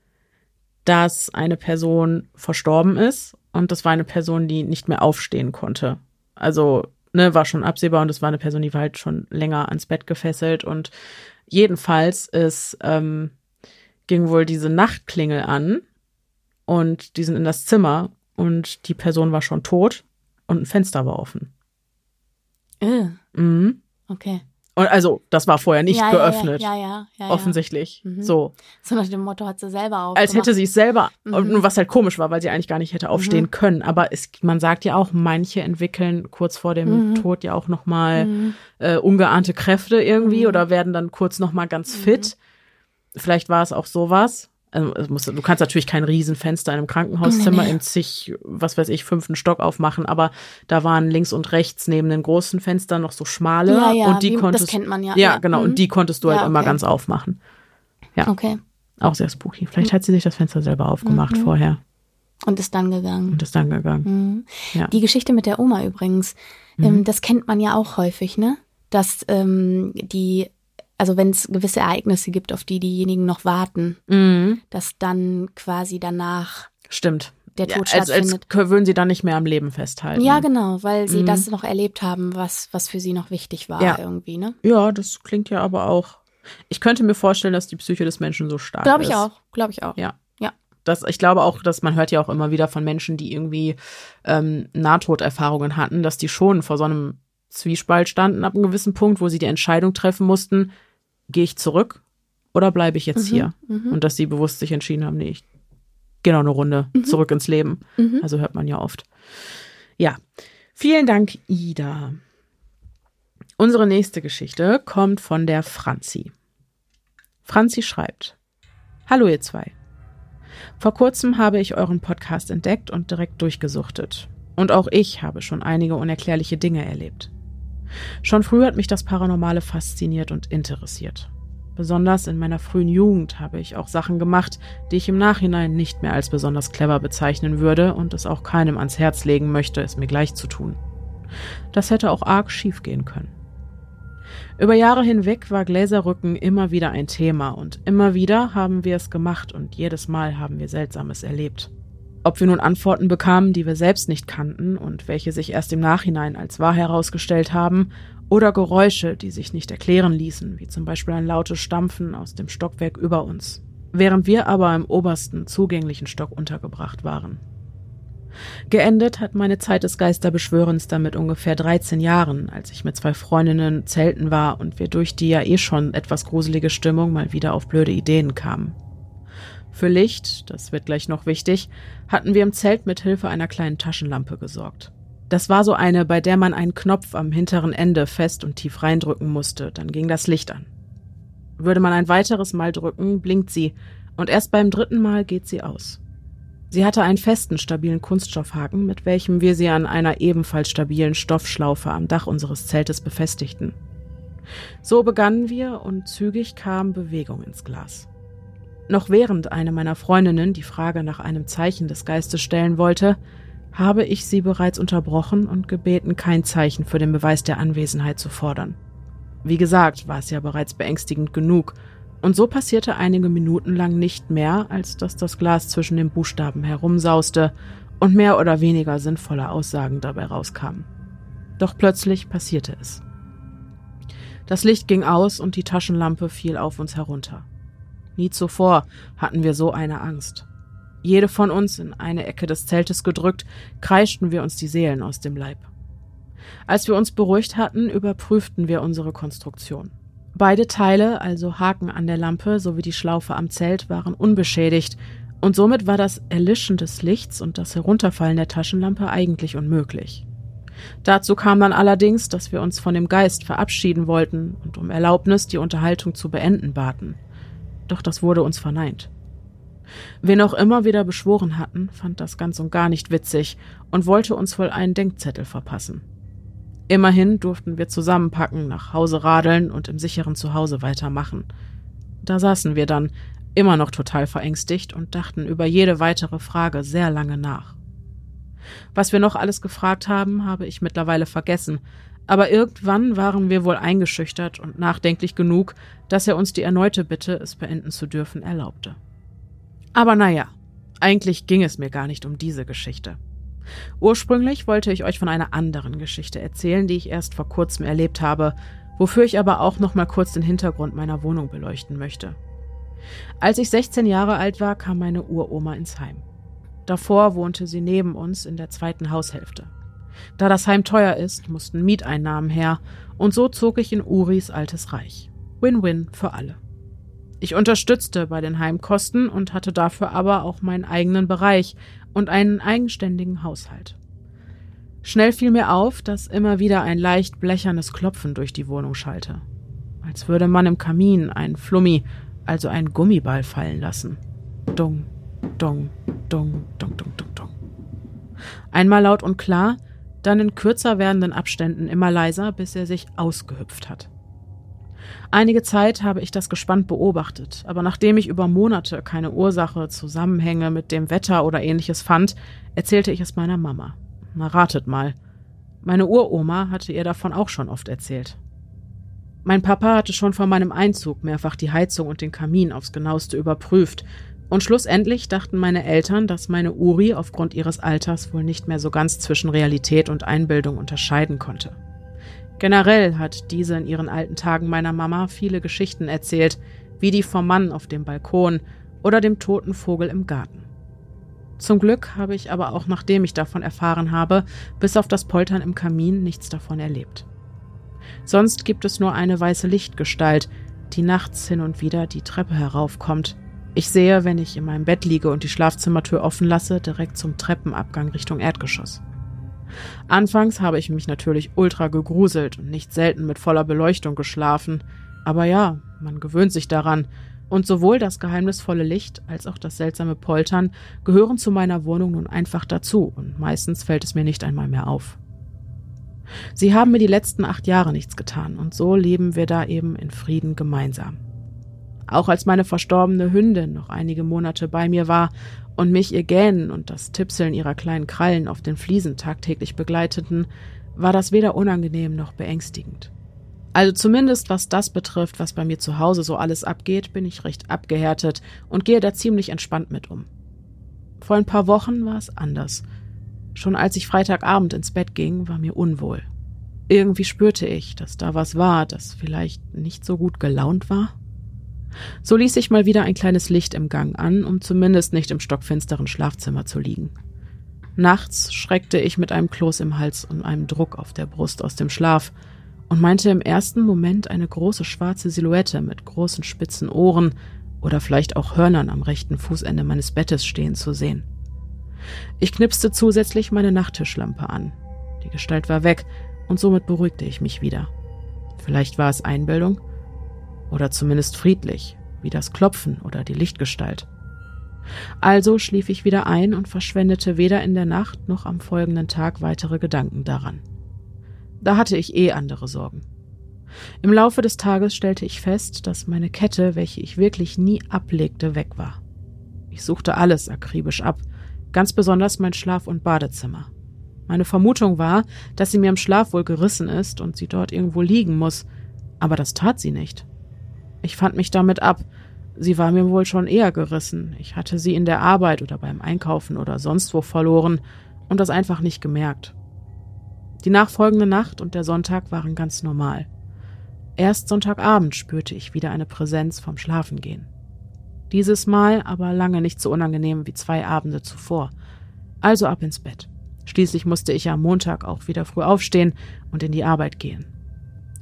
dass eine Person verstorben ist und das war eine Person, die nicht mehr aufstehen konnte. Also ne, war schon absehbar und es war eine Person, die war halt schon länger ans Bett gefesselt und jedenfalls ist, ähm, ging wohl diese Nachtklingel an und die sind in das Zimmer und die Person war schon tot und ein Fenster war offen. Äh. Mhm. Okay. Und also, das war vorher nicht ja, geöffnet. Ja, ja, ja. ja offensichtlich. Mhm. So. So nach dem Motto hat sie selber aufgemacht. Als hätte sie es selber, mhm. was halt komisch war, weil sie eigentlich gar nicht hätte aufstehen mhm. können. Aber es, man sagt ja auch, manche entwickeln kurz vor dem mhm. Tod ja auch nochmal mhm. äh, ungeahnte Kräfte irgendwie mhm. oder werden dann kurz nochmal ganz fit. Vielleicht war es auch sowas. Also muss, du kannst natürlich kein Riesenfenster in einem Krankenhauszimmer nee. in zig, was weiß ich, fünften Stock aufmachen, aber da waren links und rechts neben den großen Fenstern noch so schmale ja, ja, und die wie, konntest das kennt man ja. Ja, genau, mhm. und die konntest du halt ja, okay. immer ganz aufmachen. Ja. Okay. Auch sehr spooky. Vielleicht mhm. hat sie sich das Fenster selber aufgemacht mhm. vorher. Und ist dann gegangen. Und ist dann gegangen. Mhm. Ja. Die Geschichte mit der Oma übrigens, mhm. ähm, das kennt man ja auch häufig, ne? Dass ähm, die also wenn es gewisse Ereignisse gibt, auf die diejenigen noch warten, mhm. dass dann quasi danach stimmt der Tod ja, als, stattfindet. Als würden sie dann nicht mehr am Leben festhalten. Ja, genau, weil sie mhm. das noch erlebt haben, was was für sie noch wichtig war ja. irgendwie, ne? Ja, das klingt ja aber auch. Ich könnte mir vorstellen, dass die Psyche des Menschen so stark glaub ist. Glaube ich auch, glaube ich auch. Ja. Ja. Das, ich glaube auch, dass man hört ja auch immer wieder von Menschen, die irgendwie ähm, Nahtoderfahrungen hatten, dass die schon vor so einem Zwiespalt standen ab einem gewissen Punkt, wo sie die Entscheidung treffen mussten, gehe ich zurück oder bleibe ich jetzt mhm, hier? Mhm. Und dass sie bewusst sich entschieden haben, nee, ich gehe noch eine Runde mhm. zurück ins Leben. Mhm. Also hört man ja oft. Ja, vielen Dank, Ida. Unsere nächste Geschichte kommt von der Franzi. Franzi schreibt: Hallo, ihr zwei. Vor kurzem habe ich euren Podcast entdeckt und direkt durchgesuchtet. Und auch ich habe schon einige unerklärliche Dinge erlebt. Schon früh hat mich das Paranormale fasziniert und interessiert. Besonders in meiner frühen Jugend habe ich auch Sachen gemacht, die ich im Nachhinein nicht mehr als besonders clever bezeichnen würde und es auch keinem ans Herz legen möchte, es mir gleich zu tun. Das hätte auch arg schief gehen können. Über Jahre hinweg war Gläserrücken immer wieder ein Thema und immer wieder haben wir es gemacht und jedes Mal haben wir Seltsames erlebt. Ob wir nun Antworten bekamen, die wir selbst nicht kannten und welche sich erst im Nachhinein als wahr herausgestellt haben, oder Geräusche, die sich nicht erklären ließen, wie zum Beispiel ein lautes Stampfen aus dem Stockwerk über uns, während wir aber im obersten zugänglichen Stock untergebracht waren. Geendet hat meine Zeit des Geisterbeschwörens damit ungefähr 13 Jahren, als ich mit zwei Freundinnen zelten war und wir durch die ja eh schon etwas gruselige Stimmung mal wieder auf blöde Ideen kamen. Für Licht, das wird gleich noch wichtig, hatten wir im Zelt mit Hilfe einer kleinen Taschenlampe gesorgt. Das war so eine, bei der man einen Knopf am hinteren Ende fest und tief reindrücken musste, dann ging das Licht an. Würde man ein weiteres Mal drücken, blinkt sie, und erst beim dritten Mal geht sie aus. Sie hatte einen festen, stabilen Kunststoffhaken, mit welchem wir sie an einer ebenfalls stabilen Stoffschlaufe am Dach unseres Zeltes befestigten. So begannen wir und zügig kam Bewegung ins Glas. Noch während eine meiner Freundinnen die Frage nach einem Zeichen des Geistes stellen wollte, habe ich sie bereits unterbrochen und gebeten, kein Zeichen für den Beweis der Anwesenheit zu fordern. Wie gesagt, war es ja bereits beängstigend genug, und so passierte einige Minuten lang nicht mehr, als dass das Glas zwischen den Buchstaben herumsauste und mehr oder weniger sinnvolle Aussagen dabei rauskamen. Doch plötzlich passierte es. Das Licht ging aus und die Taschenlampe fiel auf uns herunter. Nie zuvor hatten wir so eine Angst. Jede von uns in eine Ecke des Zeltes gedrückt, kreischten wir uns die Seelen aus dem Leib. Als wir uns beruhigt hatten, überprüften wir unsere Konstruktion. Beide Teile, also Haken an der Lampe sowie die Schlaufe am Zelt, waren unbeschädigt, und somit war das Erlischen des Lichts und das Herunterfallen der Taschenlampe eigentlich unmöglich. Dazu kam dann allerdings, dass wir uns von dem Geist verabschieden wollten und um Erlaubnis, die Unterhaltung zu beenden baten doch das wurde uns verneint. Wen auch immer wir da beschworen hatten, fand das ganz und gar nicht witzig und wollte uns wohl einen Denkzettel verpassen. Immerhin durften wir zusammenpacken, nach Hause radeln und im sicheren Zuhause weitermachen. Da saßen wir dann, immer noch total verängstigt und dachten über jede weitere Frage sehr lange nach. Was wir noch alles gefragt haben, habe ich mittlerweile vergessen, aber irgendwann waren wir wohl eingeschüchtert und nachdenklich genug, dass er uns die erneute Bitte, es beenden zu dürfen, erlaubte. Aber naja, eigentlich ging es mir gar nicht um diese Geschichte. Ursprünglich wollte ich euch von einer anderen Geschichte erzählen, die ich erst vor kurzem erlebt habe, wofür ich aber auch noch mal kurz den Hintergrund meiner Wohnung beleuchten möchte. Als ich 16 Jahre alt war, kam meine Uroma ins Heim. Davor wohnte sie neben uns in der zweiten Haushälfte. Da das Heim teuer ist, mussten Mieteinnahmen her, und so zog ich in Uris altes Reich. Win-win für alle. Ich unterstützte bei den Heimkosten und hatte dafür aber auch meinen eigenen Bereich und einen eigenständigen Haushalt. Schnell fiel mir auf, dass immer wieder ein leicht blechernes Klopfen durch die Wohnung schallte. Als würde man im Kamin einen Flummi, also einen Gummiball fallen lassen. Dung, dung, dung, dung, dung, dung, dung. Einmal laut und klar, dann in kürzer werdenden Abständen immer leiser, bis er sich ausgehüpft hat. Einige Zeit habe ich das gespannt beobachtet, aber nachdem ich über Monate keine Ursache, Zusammenhänge mit dem Wetter oder ähnliches fand, erzählte ich es meiner Mama. Na ratet mal. Meine Uroma hatte ihr davon auch schon oft erzählt. Mein Papa hatte schon vor meinem Einzug mehrfach die Heizung und den Kamin aufs genaueste überprüft und schlussendlich dachten meine Eltern, dass meine Uri aufgrund ihres Alters wohl nicht mehr so ganz zwischen Realität und Einbildung unterscheiden konnte. Generell hat diese in ihren alten Tagen meiner Mama viele Geschichten erzählt, wie die vom Mann auf dem Balkon oder dem toten Vogel im Garten. Zum Glück habe ich aber auch nachdem ich davon erfahren habe, bis auf das Poltern im Kamin nichts davon erlebt. Sonst gibt es nur eine weiße Lichtgestalt, die nachts hin und wieder die Treppe heraufkommt ich sehe, wenn ich in meinem Bett liege und die Schlafzimmertür offen lasse, direkt zum Treppenabgang Richtung Erdgeschoss. Anfangs habe ich mich natürlich ultra gegruselt und nicht selten mit voller Beleuchtung geschlafen. Aber ja, man gewöhnt sich daran. Und sowohl das geheimnisvolle Licht als auch das seltsame Poltern gehören zu meiner Wohnung nun einfach dazu und meistens fällt es mir nicht einmal mehr auf. Sie haben mir die letzten acht Jahre nichts getan und so leben wir da eben in Frieden gemeinsam. Auch als meine verstorbene Hündin noch einige Monate bei mir war und mich ihr Gähnen und das Tipseln ihrer kleinen Krallen auf den Fliesen tagtäglich begleiteten, war das weder unangenehm noch beängstigend. Also zumindest was das betrifft, was bei mir zu Hause so alles abgeht, bin ich recht abgehärtet und gehe da ziemlich entspannt mit um. Vor ein paar Wochen war es anders. Schon als ich Freitagabend ins Bett ging, war mir unwohl. Irgendwie spürte ich, dass da was war, das vielleicht nicht so gut gelaunt war. So ließ ich mal wieder ein kleines Licht im Gang an, um zumindest nicht im stockfinsteren Schlafzimmer zu liegen. Nachts schreckte ich mit einem Kloß im Hals und einem Druck auf der Brust aus dem Schlaf und meinte im ersten Moment eine große schwarze Silhouette mit großen spitzen Ohren oder vielleicht auch Hörnern am rechten Fußende meines Bettes stehen zu sehen. Ich knipste zusätzlich meine Nachttischlampe an. Die Gestalt war weg und somit beruhigte ich mich wieder. Vielleicht war es Einbildung, oder zumindest friedlich, wie das Klopfen oder die Lichtgestalt. Also schlief ich wieder ein und verschwendete weder in der Nacht noch am folgenden Tag weitere Gedanken daran. Da hatte ich eh andere Sorgen. Im Laufe des Tages stellte ich fest, dass meine Kette, welche ich wirklich nie ablegte, weg war. Ich suchte alles akribisch ab, ganz besonders mein Schlaf- und Badezimmer. Meine Vermutung war, dass sie mir im Schlaf wohl gerissen ist und sie dort irgendwo liegen muss, aber das tat sie nicht. Ich fand mich damit ab. Sie war mir wohl schon eher gerissen. Ich hatte sie in der Arbeit oder beim Einkaufen oder sonst wo verloren und das einfach nicht gemerkt. Die nachfolgende Nacht und der Sonntag waren ganz normal. Erst Sonntagabend spürte ich wieder eine Präsenz vom Schlafengehen. Dieses Mal aber lange nicht so unangenehm wie zwei Abende zuvor. Also ab ins Bett. Schließlich musste ich am Montag auch wieder früh aufstehen und in die Arbeit gehen.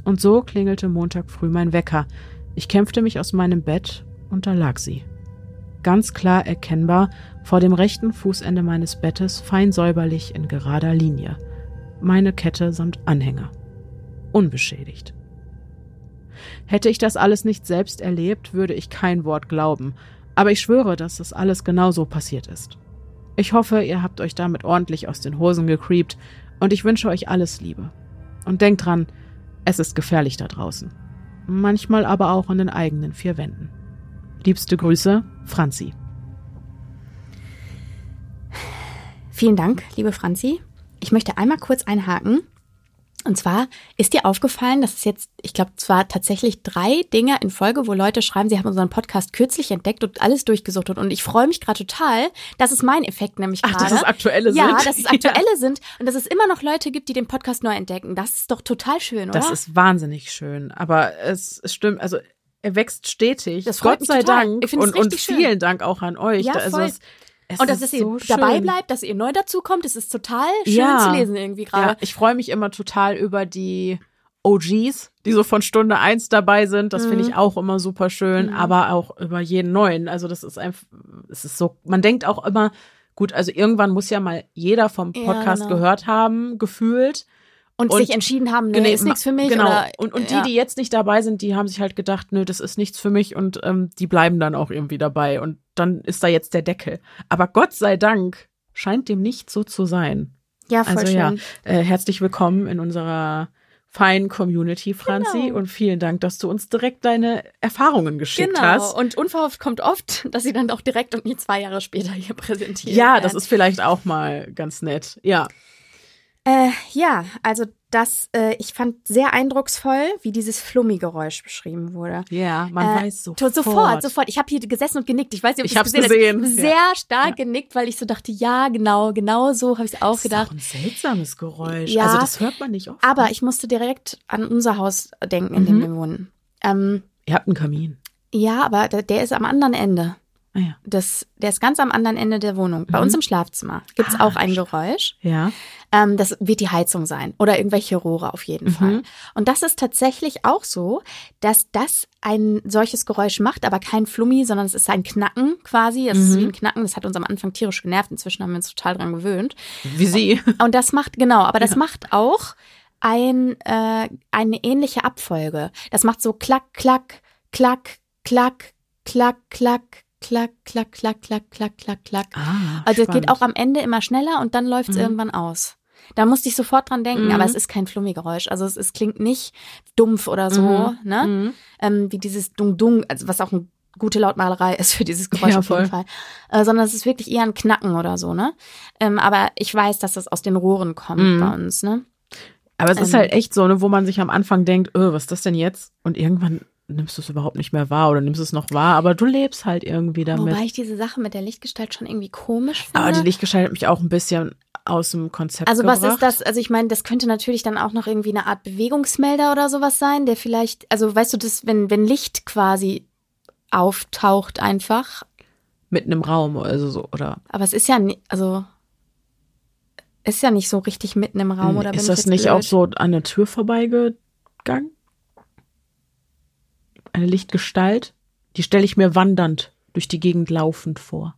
Und so klingelte Montag früh mein Wecker, ich kämpfte mich aus meinem Bett und da lag sie. Ganz klar erkennbar vor dem rechten Fußende meines Bettes fein säuberlich in gerader Linie. Meine Kette samt Anhänger. Unbeschädigt. Hätte ich das alles nicht selbst erlebt, würde ich kein Wort glauben, aber ich schwöre, dass das alles genau so passiert ist. Ich hoffe, ihr habt euch damit ordentlich aus den Hosen gecreept und ich wünsche euch alles Liebe. Und denkt dran, es ist gefährlich da draußen manchmal aber auch in den eigenen vier Wänden. Liebste Grüße, Franzi. Vielen Dank, liebe Franzi. Ich möchte einmal kurz einhaken. Und zwar ist dir aufgefallen, dass es jetzt, ich glaube, zwar tatsächlich drei Dinge in Folge, wo Leute schreiben, sie haben unseren Podcast kürzlich entdeckt und alles durchgesucht. Und ich freue mich gerade total. Das ist mein Effekt nämlich gerade. Ach, dass es aktuelle ja, sind. Ja, dass es aktuelle ja. sind und dass es immer noch Leute gibt, die den Podcast neu entdecken. Das ist doch total schön, oder? Das ist wahnsinnig schön. Aber es, es stimmt, also er wächst stetig. Das Gott sei total. Dank. Ich und, und vielen schön. Dank auch an euch. Ja, also voll. Es, es und dass ihr so dabei schön. bleibt, dass ihr neu dazukommt, das ist total schön Ja. zu lesen irgendwie gerade. Ja, ich freue mich immer total über die OGs, die so von Stunde eins dabei sind. Das finde ich auch immer super schön, Mhm. aber auch über jeden neuen. Also das ist einfach, es ist so, man denkt auch immer, gut, also irgendwann muss ja mal jeder vom Ja, Podcast genau. gehört haben, gefühlt. Und, Und- sich entschieden haben, nee, ist nichts für mich. Genau. Oder, und und ja. die, die jetzt nicht dabei sind, die haben sich halt gedacht, nö, das ist nichts für mich und ähm, die bleiben dann auch irgendwie dabei. Und dann ist da jetzt der Deckel. Aber Gott sei Dank scheint dem nicht so zu sein. Ja, voll Also schön. ja, äh, herzlich willkommen in unserer feinen Community, Franzi. Genau. Und vielen Dank, dass du uns direkt deine Erfahrungen geschickt Genau. hast. Und unverhofft kommt oft, dass sie dann auch direkt und nicht zwei Jahre später hier präsentiert Ja, werden. das ist vielleicht auch mal ganz nett. Ja. Äh, ja, also das, äh, ich fand sehr eindrucksvoll, wie dieses Flummi-Geräusch beschrieben wurde. Ja, man Äh, weiß sofort. Sofort, sofort. Ich habe hier gesessen und genickt. Ich weiß nicht, ob Ich es gesehen, gesehen, Sehr ja. stark Ja. genickt, weil ich so dachte, ja, genau, genau so habe ich es auch Das ist gedacht. auch ein seltsames Geräusch. Ja, also das hört man nicht oft. Aber ich musste direkt an unser Haus denken, in dem Mhm. wir wohnen. Ähm, Ihr habt einen Kamin. ja, aber der, der ist am anderen Ende. Ah ja. Das, der ist ganz am anderen Ende der Wohnung. Bei Mhm. uns im Schlafzimmer gibt's Ah, auch ein Geräusch. Ja. Ähm, das wird die Heizung sein oder irgendwelche Rohre auf jeden Mhm. Fall. Und das ist tatsächlich auch so, dass das ein solches Geräusch macht, aber kein Flummi, sondern es ist ein Knacken quasi. Es ist Mhm. wie ein Knacken. Das hat uns am Anfang tierisch genervt. Inzwischen haben wir uns total dran gewöhnt. Wie sie. Und das macht, genau, aber das Ja. macht auch ein, äh, eine ähnliche Abfolge. Das macht so klack, klack, klack, klack, klack, klack, klack, klack, klack, klack, klack, klack, klack. Ah, Also es geht auch am Ende immer schneller und dann läuft es Mhm. irgendwann aus. Da musste ich sofort dran denken, Mhm. aber es ist kein Flummi-Geräusch. Also es, es klingt nicht dumpf oder so, Mhm. ne? Mhm. Ähm, wie dieses Dung-Dung, also was auch eine gute Lautmalerei ist für dieses Geräusch Ja, auf jeden. Fall. Äh, sondern es ist wirklich eher ein Knacken oder so, ne? Ähm, aber ich weiß, dass das aus den Rohren kommt Mhm. bei uns, ne? Aber es ist Ähm. halt echt so, ne, wo man sich am Anfang denkt, öh, was ist das denn jetzt? Und irgendwann nimmst du es überhaupt nicht mehr wahr oder nimmst es noch wahr, aber du lebst halt irgendwie damit. Wobei ich diese Sache mit der Lichtgestalt schon irgendwie komisch finde. aber die Lichtgestalt hat mich auch ein bisschen aus dem Konzept Also gebracht. was ist das? Also ich meine, das könnte natürlich dann auch noch irgendwie eine Art Bewegungsmelder oder sowas sein, der vielleicht, also weißt du, das, wenn, wenn Licht quasi auftaucht einfach, Mitten im Raum, also so, oder? aber es ist ja nicht, also ist ja nicht so richtig mitten im Raum oder bin ist das nicht blöd? auch so an der Tür vorbeigegangen? Eine Lichtgestalt? Die stelle ich mir wandernd durch die Gegend laufend vor.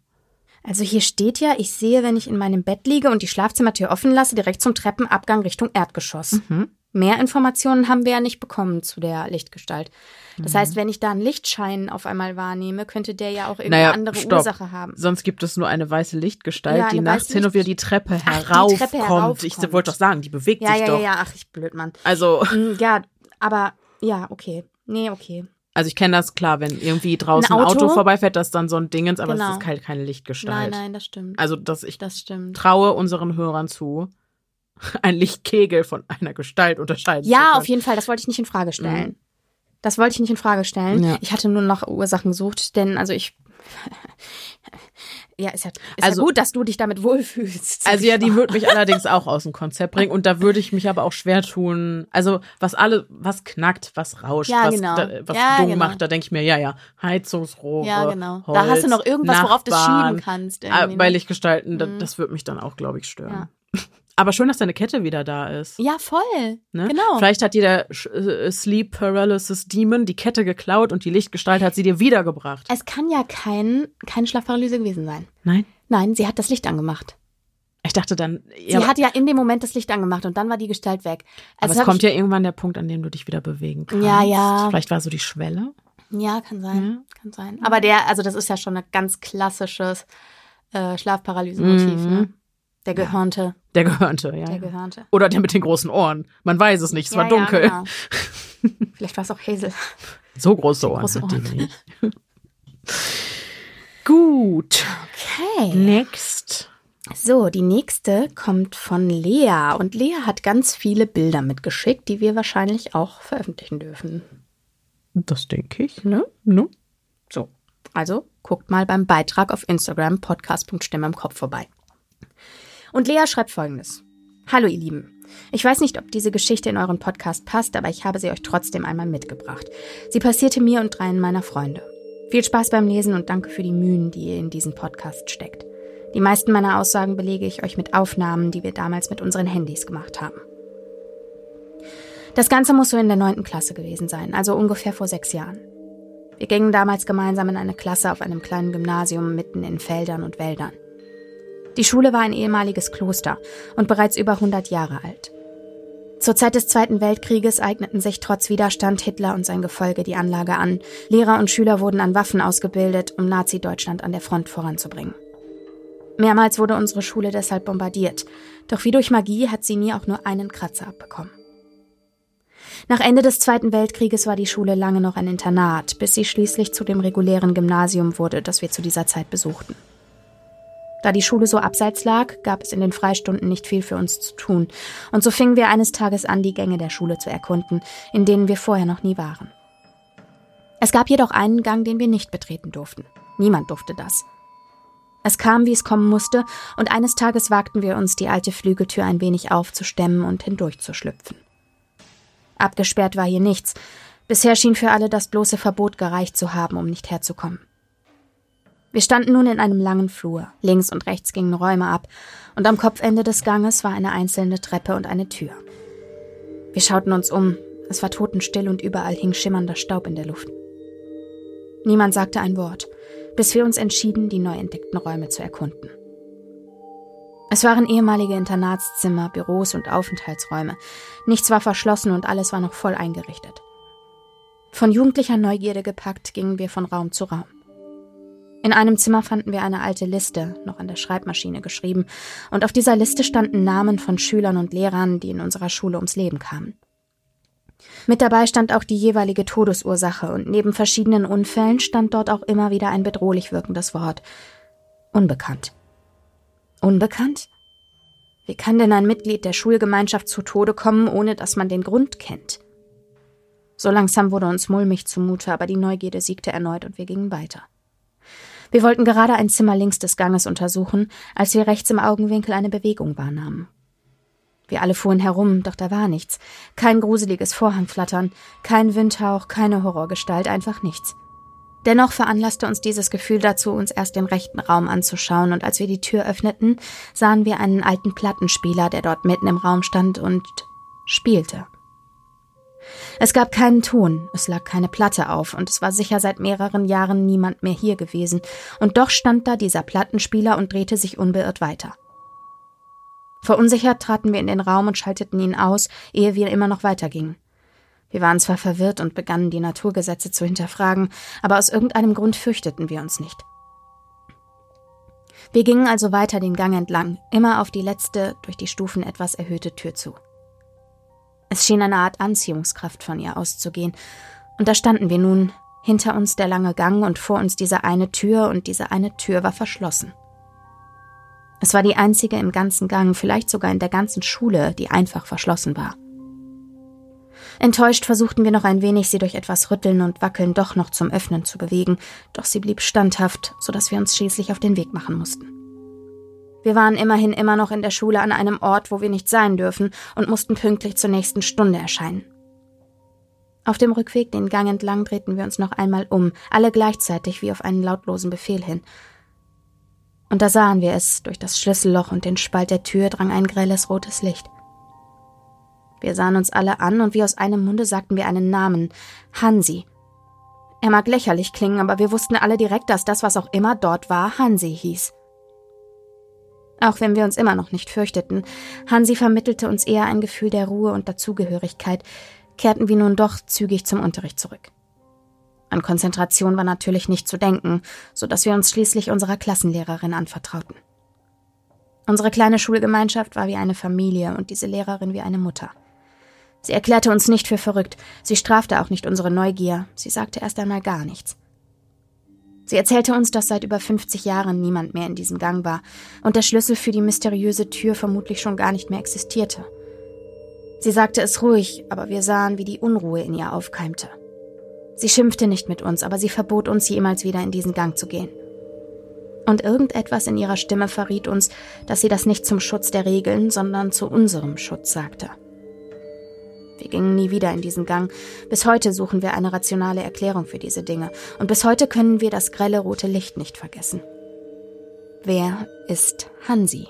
Also hier steht ja, ich sehe, wenn ich in meinem Bett liege und die Schlafzimmertür offen lasse, direkt zum Treppenabgang Richtung Erdgeschoss. Mhm. Mehr Informationen haben wir ja nicht bekommen zu der Lichtgestalt. Das Mhm. heißt, wenn ich da einen Lichtschein auf einmal wahrnehme, könnte der ja auch irgendeine Naja, andere stopp. Ursache haben. Sonst gibt es nur eine weiße Lichtgestalt, Ja, die nachts weiße hin und wieder Licht- die Treppe die heraufkommt. Ich wollte doch sagen, die bewegt Ja, sich ja, doch. ja, ja, ach, ich blöd, Mann. Also, Mm, Ja, aber ja, okay. Nee, okay. Also ich kenne das klar, wenn irgendwie draußen Ein Auto, Auto? vorbeifährt, das ist dann so ein Dingens, aber Genau. es ist halt keine Lichtgestalt. Nein, nein, das stimmt. Also, dass ich das stimmt. traue unseren Hörern zu, ein Lichtkegel von einer Gestalt unterscheiden zu Ja, können. auf jeden Fall, das wollte ich nicht in Frage stellen. Das wollte ich nicht in Frage stellen. Ja. Ich hatte nur noch Ursachen gesucht, denn also ich Ja, ist ja, ist Also- ja gut, dass du dich damit wohlfühlst. Also ja, die würde mich allerdings auch aus dem Konzept bringen und da würde ich mich aber auch schwer tun. Also was alle, was knackt, was rauscht, Ja, was, genau. da, was Ja, dumm genau. macht, da denke ich mir, ja, ja, Heizungsrohre, Ja, genau. Holz, da hast du noch irgendwas, worauf du Nachbarn. schieben kannst. Ah, irgendwie, Bei ne? Lichtgestalten, da, Mhm. das würde mich dann auch, glaube ich, stören. Aber schön, dass deine Kette wieder da ist. Ja, voll. Ne? Genau. Vielleicht hat dir der äh, Sleep Paralysis Demon die Kette geklaut und die Lichtgestalt hat sie dir wiedergebracht. Es kann ja kein, keine Schlafparalyse gewesen sein. Nein? Nein, sie hat das Licht angemacht. Ich dachte dann, Sie ja, hat ja in dem Moment das Licht angemacht und dann war die Gestalt weg. aber Also es hab kommt ja irgendwann der Punkt, an dem du dich wieder bewegen kannst. Ja, ja. Vielleicht war so die Schwelle. Ja, kann sein. Ja. Kann sein. Aber der, also das ist ja schon ein ganz klassisches äh, Schlafparalyse-Motiv, Mhm. ne? Der Gehörnte. Der Gehörnte, ja. Der. Gehörnte. Oder der mit den großen Ohren. Man weiß es nicht, es war Ja, dunkel. Ja, genau. Vielleicht war es auch Hazel. So große Ohren Große Ohren. nicht. Gut. Okay. Next. So, die nächste kommt von Lea. Und Lea hat ganz viele Bilder mitgeschickt, die wir wahrscheinlich auch veröffentlichen dürfen. Das denke ich. Ne? Ne? So, also guckt mal beim Beitrag auf Instagram podcast.stimme im Kopf vorbei. Und Lea schreibt folgendes. Hallo ihr Lieben. Ich weiß nicht, ob diese Geschichte in euren Podcast passt, aber ich habe sie euch trotzdem einmal mitgebracht. Sie passierte mir und dreien meiner Freunde. Viel Spaß beim Lesen und danke für die Mühen, die ihr in diesen Podcast steckt. Die meisten meiner Aussagen belege ich euch mit Aufnahmen, die wir damals mit unseren Handys gemacht haben. Das Ganze muss so in der neunten Klasse gewesen sein, also ungefähr vor sechs Jahren. Wir gingen damals gemeinsam in eine Klasse auf einem kleinen Gymnasium mitten in Feldern und Wäldern. Die Schule war ein ehemaliges Kloster und bereits über 100 Jahre alt. Zur Zeit des Zweiten Weltkrieges eigneten sich trotz Widerstand Hitler und sein Gefolge die Anlage an. Lehrer und Schüler wurden an Waffen ausgebildet, um Nazi-Deutschland an der Front voranzubringen. Mehrmals wurde unsere Schule deshalb bombardiert, doch wie durch Magie hat sie nie auch nur einen Kratzer abbekommen. Nach Ende des Zweiten Weltkrieges war die Schule lange noch ein Internat, bis sie schließlich zu dem regulären Gymnasium wurde, das wir zu dieser Zeit besuchten. Da die Schule so abseits lag, gab es in den Freistunden nicht viel für uns zu tun, und so fingen wir eines Tages an, die Gänge der Schule zu erkunden, in denen wir vorher noch nie waren. Es gab jedoch einen Gang, den wir nicht betreten durften. Niemand durfte das. Es kam, wie es kommen musste, und eines Tages wagten wir uns, die alte Flügeltür ein wenig aufzustemmen und hindurchzuschlüpfen. Abgesperrt war hier nichts. Bisher schien für alle das bloße Verbot gereicht zu haben, um nicht herzukommen. Wir standen nun in einem langen Flur. Links und rechts gingen Räume ab, und am Kopfende des Ganges war eine einzelne Treppe und eine Tür. Wir schauten uns um. Es war totenstill und überall hing schimmernder Staub in der Luft. Niemand sagte ein Wort, bis wir uns entschieden, die neu entdeckten Räume zu erkunden. Es waren ehemalige Internatszimmer, Büros und Aufenthaltsräume. Nichts war verschlossen und alles war noch voll eingerichtet. Von jugendlicher Neugierde gepackt gingen wir von Raum zu Raum. In einem Zimmer fanden wir eine alte Liste, noch an der Schreibmaschine geschrieben, und auf dieser Liste standen Namen von Schülern und Lehrern, die in unserer Schule ums Leben kamen. Mit dabei stand auch die jeweilige Todesursache, und neben verschiedenen Unfällen stand dort auch immer wieder ein bedrohlich wirkendes Wort. Unbekannt. Unbekannt? Wie kann denn ein Mitglied der Schulgemeinschaft zu Tode kommen, ohne dass man den Grund kennt? So langsam wurde uns mulmig zumute, aber die Neugierde siegte erneut und wir gingen weiter. Wir wollten gerade ein Zimmer links des Ganges untersuchen, als wir rechts im Augenwinkel eine Bewegung wahrnahmen. Wir alle fuhren herum, doch da war nichts. Kein gruseliges Vorhangflattern, kein Windhauch, keine Horrorgestalt, einfach nichts. Dennoch veranlasste uns dieses Gefühl dazu, uns erst den rechten Raum anzuschauen, und als wir die Tür öffneten, sahen wir einen alten Plattenspieler, der dort mitten im Raum stand und spielte. Es gab keinen Ton, es lag keine Platte auf, und es war sicher seit mehreren Jahren niemand mehr hier gewesen, und doch stand da dieser Plattenspieler und drehte sich unbeirrt weiter. Verunsichert traten wir in den Raum und schalteten ihn aus, ehe wir immer noch weitergingen. Wir waren zwar verwirrt und begannen die Naturgesetze zu hinterfragen, aber aus irgendeinem Grund fürchteten wir uns nicht. Wir gingen also weiter den Gang entlang, immer auf die letzte, durch die Stufen etwas erhöhte Tür zu. Es schien eine Art Anziehungskraft von ihr auszugehen, und da standen wir nun, hinter uns der lange Gang und vor uns diese eine Tür, und diese eine Tür war verschlossen. Es war die einzige im ganzen Gang, vielleicht sogar in der ganzen Schule, die einfach verschlossen war. Enttäuscht versuchten wir noch ein wenig, sie durch etwas Rütteln und Wackeln doch noch zum Öffnen zu bewegen, doch sie blieb standhaft, so dass wir uns schließlich auf den Weg machen mussten. Wir waren immerhin immer noch in der Schule an einem Ort, wo wir nicht sein dürfen, und mussten pünktlich zur nächsten Stunde erscheinen. Auf dem Rückweg den Gang entlang drehten wir uns noch einmal um, alle gleichzeitig wie auf einen lautlosen Befehl hin, und da sahen wir es, durch das Schlüsselloch und den Spalt der Tür drang ein grelles rotes Licht. Wir sahen uns alle an und wie aus einem Munde sagten wir einen Namen Hansi. Er mag lächerlich klingen, aber wir wussten alle direkt, dass das, was auch immer dort war, Hansi hieß. Auch wenn wir uns immer noch nicht fürchteten, Hansi vermittelte uns eher ein Gefühl der Ruhe und Dazugehörigkeit, kehrten wir nun doch zügig zum Unterricht zurück. An Konzentration war natürlich nicht zu denken, so dass wir uns schließlich unserer Klassenlehrerin anvertrauten. Unsere kleine Schulgemeinschaft war wie eine Familie und diese Lehrerin wie eine Mutter. Sie erklärte uns nicht für verrückt, sie strafte auch nicht unsere Neugier, sie sagte erst einmal gar nichts. Sie erzählte uns, dass seit über 50 Jahren niemand mehr in diesem Gang war und der Schlüssel für die mysteriöse Tür vermutlich schon gar nicht mehr existierte. Sie sagte es ruhig, aber wir sahen, wie die Unruhe in ihr aufkeimte. Sie schimpfte nicht mit uns, aber sie verbot uns jemals wieder in diesen Gang zu gehen. Und irgendetwas in ihrer Stimme verriet uns, dass sie das nicht zum Schutz der Regeln, sondern zu unserem Schutz sagte. Wir gingen nie wieder in diesen Gang. Bis heute suchen wir eine rationale Erklärung für diese Dinge. Und bis heute können wir das grelle rote Licht nicht vergessen. Wer ist Hansi?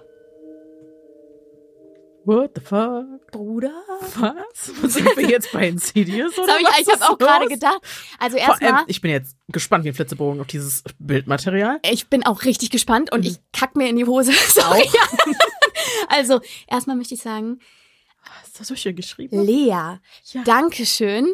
What the fuck? Bruder? Was? Sind wir jetzt bei Insidious oder Das hab ich, was ich habe auch gerade gedacht. Also erstmal, ich bin jetzt gespannt wie ein Flitzebogen auf dieses Bildmaterial. ich bin auch richtig gespannt und Mhm. ich kack mir in die Hose. Sorry. Also, erstmal möchte ich sagen, Hast du so schön geschrieben? Lea, Ja. Dankeschön.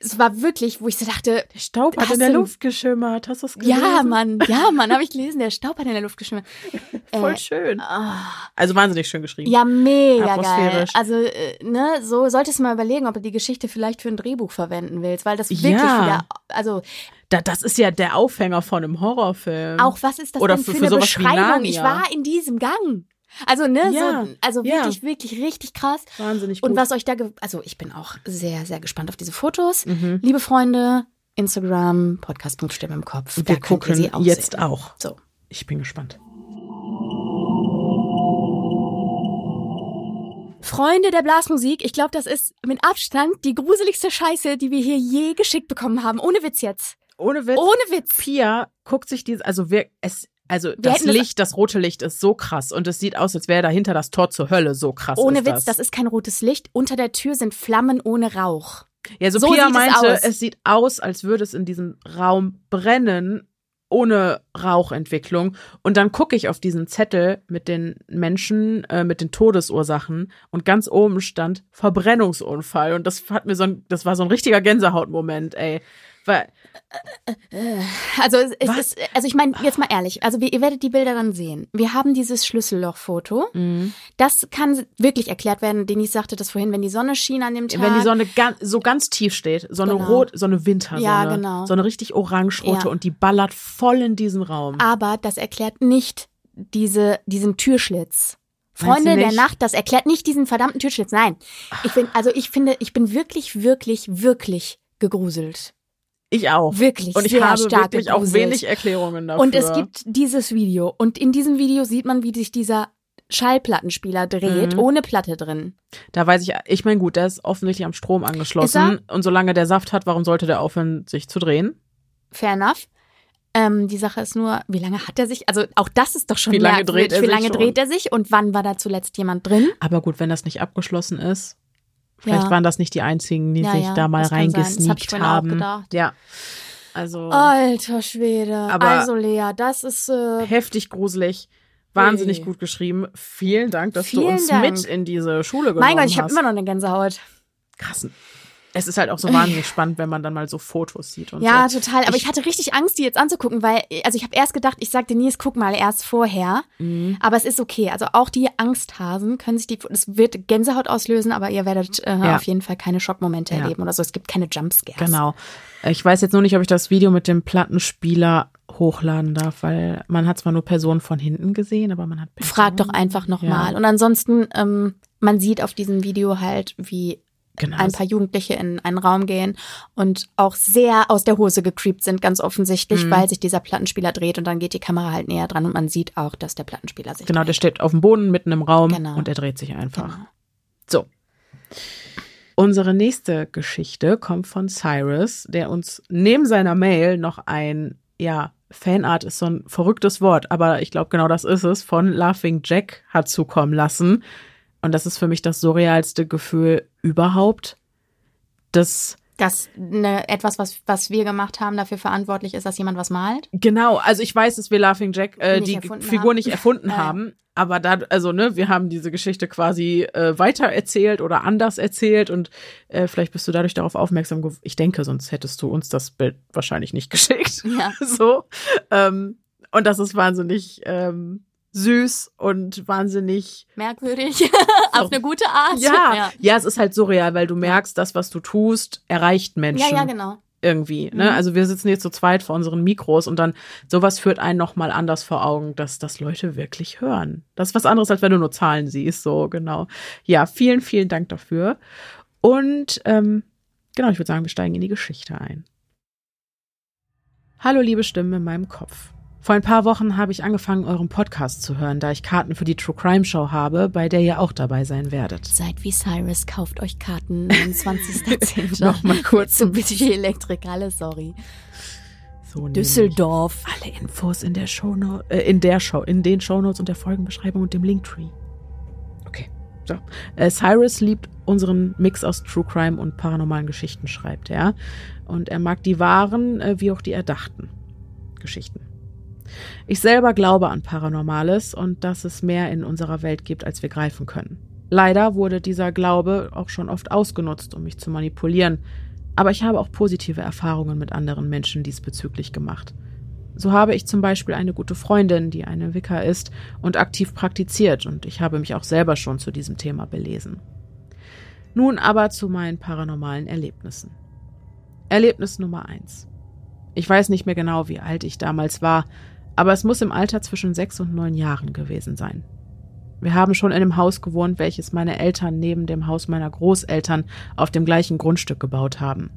Es war wirklich, wo ich so dachte, Der Staub hat in der Luft geschimmert. Hast du das gelesen? ja, Mann, ja, Mann, habe ich gelesen, der Staub hat in der Luft geschimmert. Voll Äh, schön. ah. Also wahnsinnig schön geschrieben. Ja, mega geil. Atmosphärisch. Also, äh, ne, so solltest du mal überlegen, ob du die Geschichte vielleicht für ein Drehbuch verwenden willst, weil das wirklich Ja. wieder, also Da, das ist ja der Aufhänger von einem Horrorfilm. auch was ist das Oder denn für- für, eine Beschreibung? Ich war in diesem Gang. Also, ne, Ja, so, also ja. wirklich, wirklich richtig krass. Wahnsinnig gut. Und was euch da, also ich bin auch sehr, sehr gespannt auf diese Fotos. Mhm. Liebe Freunde, Instagram, Podcast.stimme im Kopf. Wir da gucken sie auch jetzt sehen. auch. So. Ich bin gespannt. Freunde der Blasmusik, ich glaube, das ist mit Abstand die gruseligste Scheiße, die wir hier je geschickt bekommen haben. Ohne Witz jetzt. ohne Witz. Ohne Witz. Pia guckt sich dieses, also wir, es, also Wir das hätten das- Licht, das rote Licht ist so krass und es sieht aus, als wäre dahinter das Tor zur Hölle. So krass Ohne Witz, das. das ist kein rotes Licht. Unter der Tür sind Flammen ohne Rauch. Ja, so, So es meinte, aus. es sieht aus, als würde es in diesem Raum brennen, ohne Rauchentwicklung. Und dann gucke ich auf diesen Zettel mit den Menschen, äh, mit den Todesursachen und ganz oben stand Verbrennungsunfall. Und das hat mir so ein, das war so ein richtiger Gänsehautmoment, ey. Weil, Also, es, ist, also ich meine, jetzt mal ehrlich, also wir, ihr werdet die Bilder dann sehen. Wir haben dieses Schlüssellochfoto. Mhm. Das kann wirklich erklärt werden. Denis sagte das vorhin, wenn die Sonne schien an dem Tag. wenn die Sonne ganz, so ganz tief steht, so eine Genau. rot, so eine Wintersonne, Ja, genau. so eine richtig orange-rote Ja. und die ballert voll in diesen Raum. Aber das erklärt nicht diese, diesen Türschlitz. Freunde der? Nacht, das erklärt nicht diesen verdammten Türschlitz. Nein. Ich bin, also ich finde, ich bin wirklich, wirklich, wirklich gegruselt. Ich auch. Wirklich. Und ich sehr habe stark wirklich auch wenig Erklärungen dafür. Und es gibt dieses Video. Und in diesem Video sieht man, wie sich dieser Schallplattenspieler dreht, Mhm. ohne Platte drin. Da weiß ich, ich meine, gut, der ist offensichtlich am Strom angeschlossen. Und solange der Saft hat, warum sollte der aufhören, sich zu drehen? Fair enough. Ähm, die Sache ist nur, wie lange hat er sich? Also auch das ist doch schon Wie lange dreht er Wie lange dreht er sich und wann war da zuletzt jemand drin? Aber gut, wenn das nicht abgeschlossen ist, vielleicht Ja. waren das nicht die einzigen, die Ja, sich ja, da mal hab reingesneakt auch haben. Ja. Also Alter Schwede. Aber- also Lea, das ist äh, heftig gruselig. Wahnsinnig gut geschrieben. Vielen Dank, dass du Vielen uns Dank. mit in diese Schule genommen Mein Gott, ich habe hast. immer noch eine Gänsehaut. Krass. Es ist halt auch so wahnsinnig spannend, wenn man dann mal so Fotos sieht und Ja, so. total. Aber ich, Ich- hatte richtig Angst, die jetzt anzugucken, weil, also ich habe erst gedacht, ich sagte Nils, guck mal erst vorher. Mhm. Aber es ist okay. Also auch die Angsthasen können sich die, es wird Gänsehaut auslösen, aber ihr werdet äh, Ja. auf jeden Fall keine Schockmomente Ja. erleben oder so. Es gibt keine Jumpscares. Genau. Ich weiß jetzt nur nicht, ob ich das Video mit dem Plattenspieler hochladen darf, weil man hat zwar nur Personen von hinten gesehen, aber man hat Personen. Frag doch einfach nochmal. Ja. Und ansonsten, ähm, man sieht auf diesem Video halt, wie genau. ein paar Jugendliche in einen Raum gehen und auch sehr aus der Hose gecreept sind, ganz offensichtlich, Mhm. weil sich dieser Plattenspieler dreht und dann geht die Kamera halt näher dran und man sieht auch, dass der Plattenspieler sich Genau, der dreht. steht auf dem Boden mitten im Raum Genau. und er dreht sich einfach. Genau. So. Unsere nächste Geschichte kommt von Cyrus, der uns neben seiner Mail noch ein, ja, Fanart ist so ein verrücktes Wort, aber ich glaube, genau das ist es, von Laughing Jack hat zukommen lassen. Und das ist für mich das surrealste Gefühl überhaupt. Das Dass ne, etwas, was, was wir gemacht haben, dafür verantwortlich ist, dass jemand was malt. Genau, also ich weiß, dass wir Laughing Jack äh, die Figur haben. nicht erfunden Ja. haben, aber da, also ne, wir haben diese Geschichte quasi äh, weiter erzählt oder anders erzählt und äh, vielleicht bist du dadurch darauf aufmerksam geworden. Ich denke, sonst hättest du uns das Bild wahrscheinlich nicht geschickt. Ja. so. Ähm, und das ist wahnsinnig ähm, süß und wahnsinnig Merkwürdig. Auf eine gute Art. ja, ja. ja, es ist halt surreal, weil du merkst, das, was du tust, erreicht Menschen Ja, ja, genau. irgendwie. Ne? Mhm. Also wir sitzen jetzt zu zweit vor unseren Mikros und dann sowas führt einen nochmal anders vor Augen, dass das Leute wirklich hören. Das ist was anderes, als wenn du nur Zahlen siehst. So, genau. Ja, vielen, vielen Dank dafür. Und ähm, genau, ich würde sagen, wir steigen in die Geschichte ein. Hallo, liebe Stimme in meinem Kopf. Vor ein paar Wochen habe ich angefangen, euren Podcast zu hören, da ich Karten für die True Crime Show habe, bei der ihr auch dabei sein werdet. Seid wie Cyrus, kauft euch Karten 29.10. Nochmal kurz. Zu Budget Elektrikale, sorry. So. Düsseldorf. Alle Infos in der Show äh, in der Show, in den Shownotes und der Folgenbeschreibung und dem Linktree. Okay. So. Äh, Cyrus liebt unseren Mix aus True Crime und paranormalen Geschichten, schreibt er. Und er mag die wahren äh, wie auch die erdachten Geschichten. Ich selber glaube an Paranormales und dass es mehr in unserer Welt gibt, als wir greifen können. Leider wurde dieser Glaube auch schon oft ausgenutzt, um mich zu manipulieren, aber ich habe auch positive Erfahrungen mit anderen Menschen diesbezüglich gemacht. So habe ich zum Beispiel eine gute Freundin, die eine Wicca ist und aktiv praktiziert, und ich habe mich auch selber schon zu diesem Thema belesen. Nun aber zu meinen paranormalen Erlebnissen. Erlebnis Nummer eins. Ich weiß nicht mehr genau, wie alt ich damals war, aber es muss im Alter zwischen sechs und neun Jahren gewesen sein. Wir haben schon in einem Haus gewohnt, welches meine Eltern neben dem Haus meiner Großeltern auf dem gleichen Grundstück gebaut haben.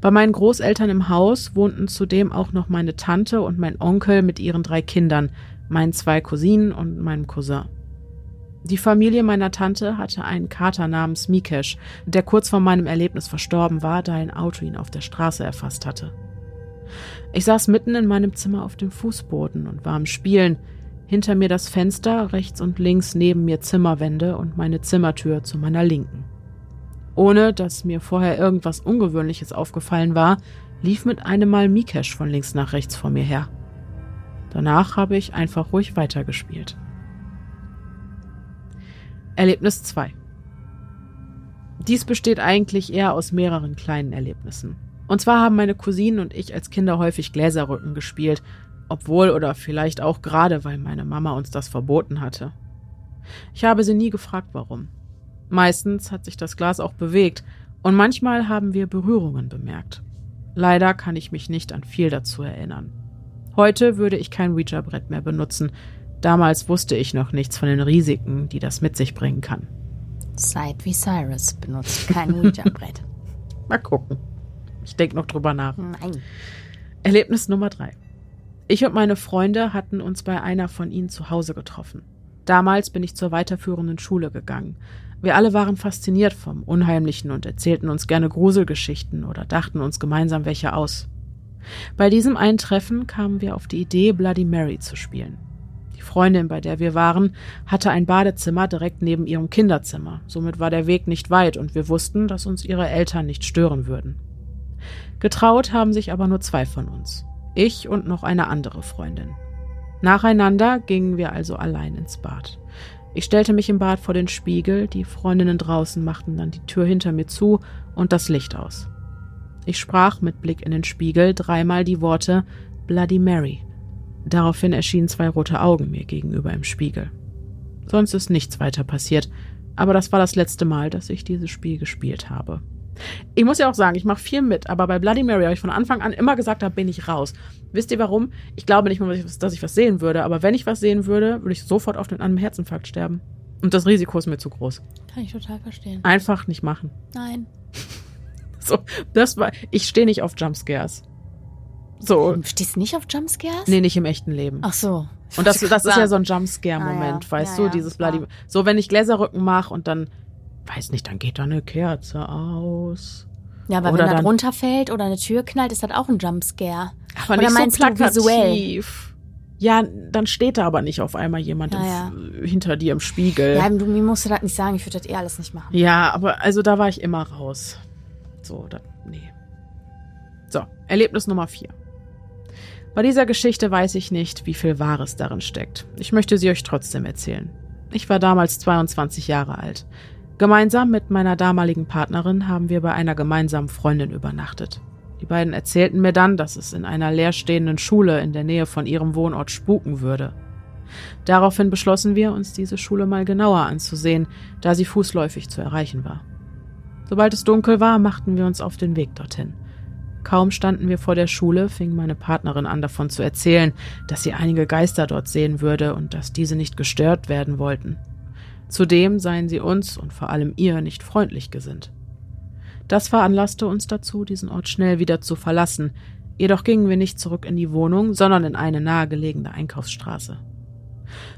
Bei meinen Großeltern im Haus wohnten zudem auch noch meine Tante und mein Onkel mit ihren drei Kindern, meinen zwei Cousinen und meinem Cousin. Die Familie meiner Tante hatte einen Kater namens Mikesh, der kurz vor meinem Erlebnis verstorben war, da ein Auto ihn auf der Straße erfasst hatte. Ich saß mitten in meinem Zimmer auf dem Fußboden und war am Spielen. Hinter mir das Fenster, rechts und links neben mir Zimmerwände und meine Zimmertür zu meiner Linken. Ohne dass mir vorher irgendwas Ungewöhnliches aufgefallen war, lief mit einem Mal Mikesh von links nach rechts vor mir her. Danach habe ich einfach ruhig weitergespielt. Erlebnis 2 Dies besteht eigentlich eher aus mehreren kleinen Erlebnissen. Und zwar haben meine Cousinen und ich als Kinder häufig Gläserrücken gespielt, obwohl oder vielleicht auch gerade, weil meine Mama uns das verboten hatte. Ich habe sie nie gefragt, warum. Meistens hat sich das Glas auch bewegt und manchmal haben wir Berührungen bemerkt. Leider kann ich mich nicht an viel dazu erinnern. Heute würde ich kein Ouija-Brett mehr benutzen. Damals wusste ich noch nichts von den Risiken, die das mit sich bringen kann. Seid wie Cyrus benutzt kein Ouija-Brett. Mal gucken. Ich denke noch drüber nach. Nein. Erlebnis Nummer drei. Ich und meine Freunde hatten uns bei einer von ihnen zu Hause getroffen. Damals bin ich zur weiterführenden Schule gegangen. Wir alle waren fasziniert vom Unheimlichen und erzählten uns gerne Gruselgeschichten oder dachten uns gemeinsam welche aus. Bei diesem einen Treffen kamen wir auf die Idee, Bloody Mary zu spielen. Die Freundin, bei der wir waren, hatte ein Badezimmer direkt neben ihrem Kinderzimmer. Somit war der Weg nicht weit und wir wussten, dass uns ihre Eltern nicht stören würden. Getraut haben sich aber nur zwei von uns. Ich und noch eine andere Freundin. Nacheinander gingen wir also allein ins Bad. Ich stellte mich im Bad vor den Spiegel, die Freundinnen draußen machten dann die Tür hinter mir zu und das Licht aus. Ich sprach mit Blick in den Spiegel dreimal die Worte Bloody Mary. Daraufhin erschienen zwei rote Augen mir gegenüber im Spiegel. Sonst ist nichts weiter passiert, aber das war das letzte Mal, dass ich dieses Spiel gespielt habe. Ich muss ja auch sagen, ich mache viel mit, aber bei Bloody Mary habe ich von Anfang an immer gesagt, da bin ich raus. Wisst ihr warum? Ich glaube nicht mal, dass ich was sehen würde, aber wenn ich was sehen würde, würde ich sofort auf einem Herzinfarkt sterben. Und das Risiko ist mir zu groß. Kann ich total verstehen. Einfach nicht machen. Nein. So, das war. Ich stehe nicht auf Jumpscares. So. Stehst du nicht auf Jumpscares? Nee, nicht im echten Leben. Ach so. Und das, das ist ja so ein Jumpscare-Moment, Ah, ja. weißt Ja, du, ja, dieses klar. Bloody. So, wenn ich Gläserrücken mache und dann, weiß nicht, dann geht da eine Kerze aus. Ja, aber Oder wenn dann- drunter fällt oder eine Tür knallt, ist das auch ein Jumpscare. Aber Oder nicht meinst so du visuell? plakativ. Ja, dann steht da aber nicht auf einmal jemand Ja, im- hinter dir im Spiegel. Ja, du, mir musst du das nicht sagen, ich würde das eh alles nicht machen. Ja, aber also da war ich immer raus. So, da, nee. So, Erlebnis Nummer vier. Bei dieser Geschichte weiß ich nicht, wie viel Wahres darin steckt. Ich möchte sie euch trotzdem erzählen. Ich war damals 22 Jahre alt. Gemeinsam mit meiner damaligen Partnerin haben wir bei einer gemeinsamen Freundin übernachtet. Die beiden erzählten mir dann, dass es in einer leerstehenden Schule in der Nähe von ihrem Wohnort spuken würde. Daraufhin beschlossen wir, uns diese Schule mal genauer anzusehen, da sie fußläufig zu erreichen war. Sobald es dunkel war, machten wir uns auf den Weg dorthin. Kaum standen wir vor der Schule, fing meine Partnerin an davon zu erzählen, dass sie einige Geister dort sehen würde und dass diese nicht gestört werden wollten. Zudem seien sie uns und vor allem ihr nicht freundlich gesinnt. Das veranlasste uns dazu, diesen Ort schnell wieder zu verlassen, jedoch gingen wir nicht zurück in die Wohnung, sondern in eine nahegelegene Einkaufsstraße.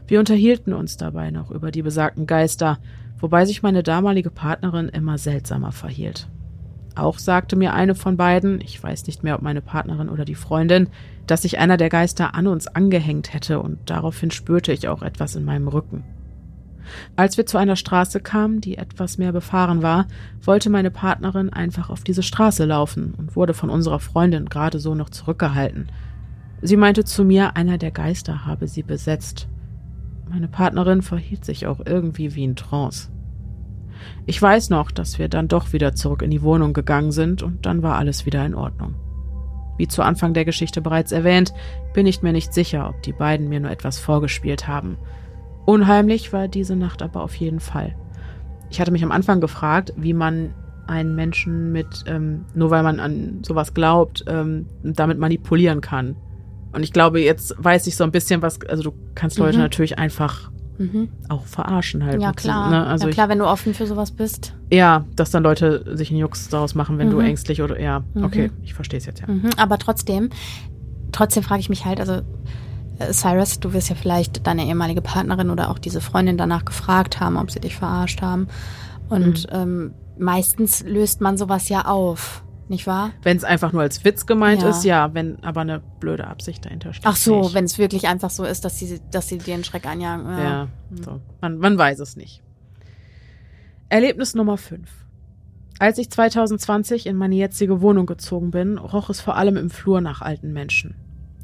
Wir unterhielten uns dabei noch über die besagten Geister, wobei sich meine damalige Partnerin immer seltsamer verhielt. Auch sagte mir eine von beiden, ich weiß nicht mehr, ob meine Partnerin oder die Freundin, dass sich einer der Geister an uns angehängt hätte und daraufhin spürte ich auch etwas in meinem Rücken. Als wir zu einer Straße kamen, die etwas mehr befahren war, wollte meine Partnerin einfach auf diese Straße laufen und wurde von unserer Freundin gerade so noch zurückgehalten. Sie meinte zu mir, einer der Geister habe sie besetzt. Meine Partnerin verhielt sich auch irgendwie wie in Trance. Ich weiß noch, dass wir dann doch wieder zurück in die Wohnung gegangen sind und dann war alles wieder in Ordnung. Wie zu Anfang der Geschichte bereits erwähnt, bin ich mir nicht sicher, ob die beiden mir nur etwas vorgespielt haben. Unheimlich war diese Nacht aber auf jeden Fall. Ich hatte mich am Anfang gefragt, wie man einen Menschen mit, ähm, nur weil man an sowas glaubt, ähm, damit manipulieren kann. Und ich glaube, jetzt weiß ich so ein bisschen was, also du kannst Leute Mhm. natürlich einfach Mhm. auch verarschen halt. Ja, klar. ne? Also ja, klar, wenn du offen für sowas bist. ich, ja, dass dann Leute sich einen Jux daraus machen, wenn du Mhm. ängstlich oder ja, Mhm. okay, ich verstehe es jetzt ja. Mhm. Aber trotzdem, trotzdem frage ich mich halt, also Cyrus, du wirst ja vielleicht deine ehemalige Partnerin oder auch diese Freundin danach gefragt haben, ob sie dich verarscht haben. Und Mhm. ähm, meistens löst man sowas ja auf. Nicht wahr? Wenn es einfach nur als Witz gemeint Ja. ist, ja, wenn aber eine blöde Absicht dahinter steht. Ach so, wenn es wirklich einfach so ist, dass sie, dass sie dir einen Schreck einjagen. Ja. Ja, so. man, man weiß es nicht. Erlebnis Nummer 5. Als ich 2020 in meine jetzige Wohnung gezogen bin, roch es vor allem im Flur nach alten Menschen.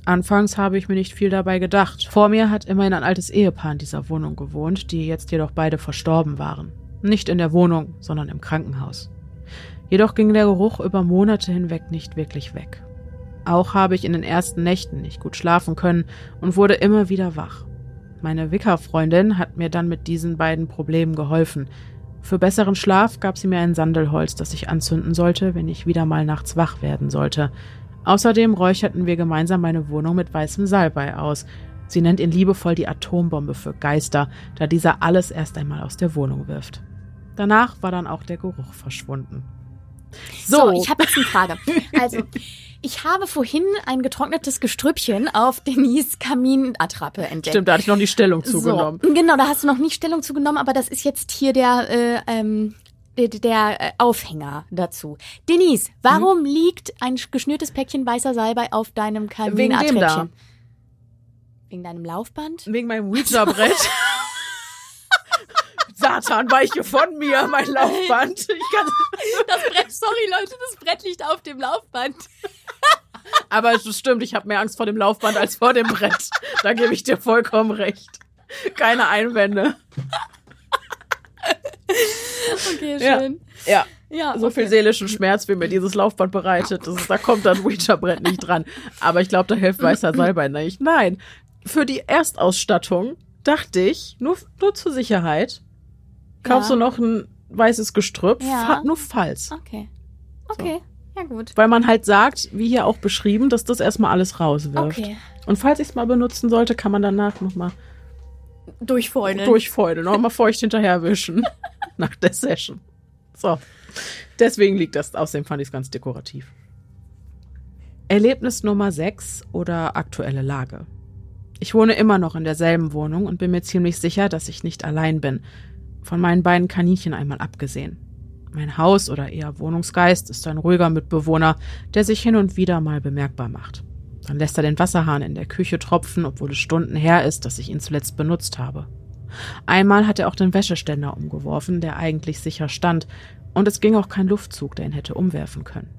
Anfangs habe ich mir nicht viel dabei gedacht. Vor mir hat immerhin ein altes Ehepaar in dieser Wohnung gewohnt, die jetzt jedoch beide verstorben waren. Nicht in der Wohnung, sondern im Krankenhaus. Jedoch ging der Geruch über Monate hinweg nicht wirklich weg. Auch habe ich in den ersten Nächten nicht gut schlafen können und wurde immer wieder wach. Meine Wickerfreundin hat mir dann mit diesen beiden Problemen geholfen. Für besseren Schlaf gab sie mir ein Sandelholz, das ich anzünden sollte, wenn ich wieder mal nachts wach werden sollte. Außerdem räucherten wir gemeinsam meine Wohnung mit weißem Salbei aus. Sie nennt ihn liebevoll die Atombombe für Geister, da dieser alles erst einmal aus der Wohnung wirft. Danach war dann auch der Geruch verschwunden. So, ich habe jetzt eine Frage. Also, ich habe vorhin ein getrocknetes Gestrüppchen auf Denise Kaminattrappe entdeckt. Stimmt, da hatte ich noch die Stellung zugenommen. So, genau, da hast du noch nicht Stellung zugenommen, aber das ist jetzt hier der, äh, ähm, der, der äh, Aufhänger dazu. Denise, warum liegt ein geschnürtes Päckchen weißer Salbei auf deinem Wegen dem da. Wegen deinem Laufband? Wegen meinem Ouija-Brett. Satan, weiche von mir, mein Laufband. Ich kann, Das Brett, sorry Leute, das Brett liegt auf dem Laufband. aber es stimmt, ich habe mehr Angst vor dem Laufband als vor dem Brett. Da gebe ich dir vollkommen recht. Keine Einwände. Okay, Ja. schön. Ja, Ja, so viel seelischen Schmerz, wie mir dieses Laufband bereitet. Das ist, da kommt das Ouija-Brett nicht dran. Aber ich glaube, da hilft weißer Salbei nicht. Nein, für die Erstausstattung dachte ich, nur, nur zur Sicherheit, kaufst Ja. du noch ein weißes Gestrüpp, Ja. nur falls. Okay. Okay, ja gut. Weil man halt sagt, wie hier auch beschrieben, dass das erstmal alles rauswirft. Okay. Und falls ich es mal benutzen sollte, kann man danach nochmal Durchfeunen. durchfeudeln, nochmal feucht hinterherwischen. nach der Session. So. Deswegen liegt das, außerdem fand ich es ganz dekorativ. Erlebnis Nummer 6 oder aktuelle Lage. Ich wohne immer noch in derselben Wohnung und bin mir ziemlich sicher, dass ich nicht allein bin. Von meinen beiden Kaninchen einmal abgesehen. Mein Haus oder eher Wohnungsgeist ist ein ruhiger Mitbewohner, der sich hin und wieder mal bemerkbar macht. Dann lässt er den Wasserhahn in der Küche tropfen, obwohl es Stunden her ist, dass ich ihn zuletzt benutzt habe. Einmal hat er auch den Wäscheständer umgeworfen, der eigentlich sicher stand, und es ging auch kein Luftzug, der ihn hätte umwerfen können.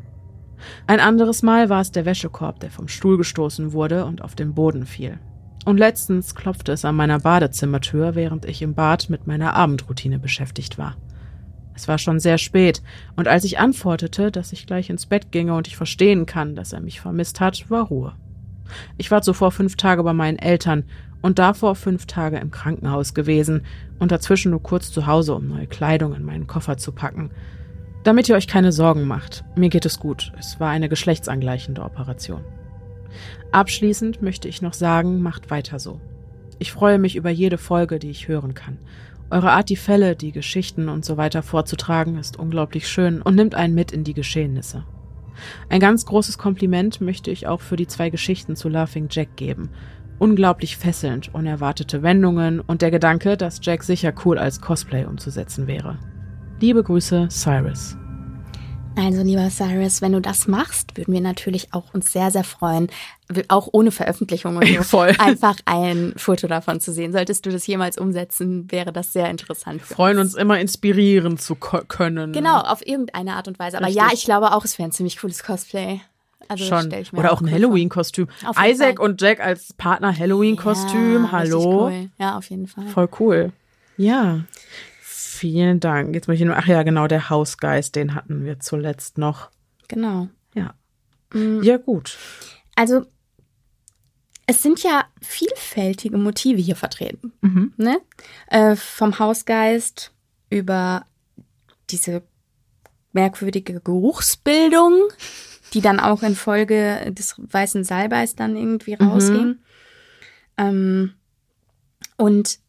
Ein anderes Mal war es der Wäschekorb, der vom Stuhl gestoßen wurde und auf den Boden fiel. Und letztens klopfte es an meiner Badezimmertür, während ich im Bad mit meiner Abendroutine beschäftigt war. Es war schon sehr spät, und als ich antwortete, dass ich gleich ins Bett ginge und ich verstehen kann, dass er mich vermisst hat, war Ruhe. Ich war zuvor fünf Tage bei meinen Eltern und davor fünf Tage im Krankenhaus gewesen und dazwischen nur kurz zu Hause, um neue Kleidung in meinen Koffer zu packen. Damit ihr euch keine Sorgen macht, mir geht es gut. Es war eine geschlechtsangleichende Operation. Abschließend möchte ich noch sagen, macht weiter so. Ich freue mich über jede Folge, die ich hören kann. Eure Art, die Fälle, die Geschichten und so weiter vorzutragen, ist unglaublich schön und nimmt einen mit in die Geschehnisse. Ein ganz großes Kompliment möchte ich auch für die zwei Geschichten zu Laughing Jack geben. Unglaublich fesselnd, unerwartete Wendungen und der Gedanke, dass Jack sicher cool als Cosplay umzusetzen wäre. Liebe Grüße, Cyrus. Also, lieber Cyrus, wenn du das machst, würden wir natürlich auch uns sehr, sehr freuen, auch ohne Veröffentlichung und so, Voll. einfach ein Foto davon zu sehen. Solltest du das jemals umsetzen, wäre das sehr interessant. Für Freuen uns immer inspirieren zu können. Genau, auf irgendeine Art und Weise. Aber Richtig. ja, ich glaube auch, es wäre ein ziemlich cooles Cosplay. Also Schon. ich mir Oder auch ein. Halloween-Kostüm. Isaac Fall. und Jack als Partner Halloween-Kostüm. Ja, Hallo. Cool. Ja, auf jeden Fall. Voll cool. Ja. Vielen Dank. Jetzt möchte ich nur, ach ja, genau, der Hausgeist, den hatten wir zuletzt noch. Genau. Ja. Mhm. Ja, gut. Also, es sind ja vielfältige Motive hier vertreten. Mhm. Ne? Äh, vom Hausgeist über diese merkwürdige Geruchsbildung, die dann auch in Folge des weißen Salbeis dann irgendwie Mhm. rausging. Ähm, und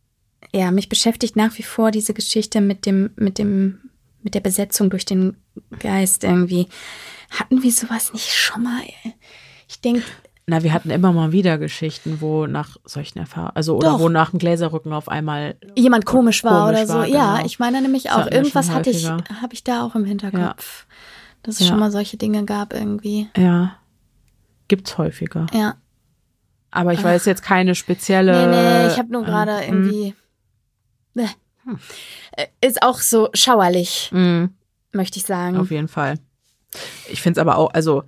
ja, mich beschäftigt nach wie vor diese Geschichte mit dem, mit dem, mit der Besetzung durch den Geist irgendwie. Hatten wir sowas nicht schon mal? Ich denke, Na, wir hatten immer mal wieder Geschichten, wo nach solchen Erfahrungen, also oder Doch. wo nach dem Gläserrücken auf einmal jemand komisch war Komisch oder so. war, ja, genau. ich meine nämlich auch, irgendwas hatte ich, habe ich da auch im Hinterkopf. Dass es Ja. schon mal solche Dinge gab irgendwie. Ja. Gibt's häufiger. Ja. Aber ich weiß jetzt keine spezielle. Nee, nee, ich habe nur ähm, gerade hm. irgendwie. Bäh. Äh, Ist auch so schauerlich, Mm, möchte ich sagen. auf jeden Fall. Ich finde es aber auch, also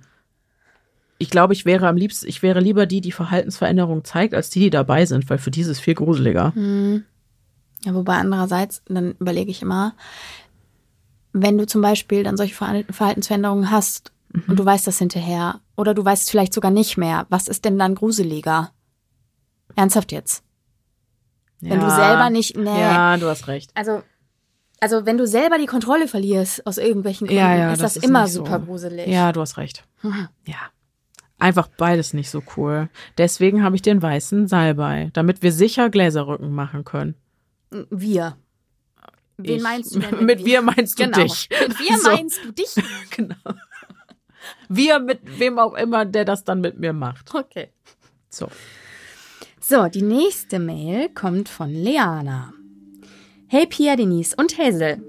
ich glaube, ich wäre am liebsten, ich wäre lieber die, die Verhaltensveränderung zeigt, als die, die dabei sind, weil für die ist es viel gruseliger. Hm. Ja, wobei andererseits, dann überlege ich immer, wenn du zum Beispiel dann solche Verhal- Verhaltensveränderungen hast Mhm. und du weißt das hinterher oder du weißt es vielleicht sogar nicht mehr, was ist denn dann gruseliger? Ernsthaft jetzt? Wenn du Ja. selber nicht, nee. Ja, du hast recht. Also, also wenn du selber die Kontrolle verlierst aus irgendwelchen Gründen, Ja, ja, ist das, das ist immer nicht so. super gruselig. Ja, du hast recht. Mhm. Ja. Einfach beides nicht so cool. Deswegen habe ich den weißen Salbei, damit wir sicher Gläserrücken machen können. Wir. Wen Ich- meinst du denn mit, mit wir meinst du genau. dich. Mit wir So. meinst du dich? Genau. Wir mit wem auch immer, der das dann mit mir macht. Okay. So. So, die nächste Mail kommt von Leana. Hey Pia, Denise und Hazel.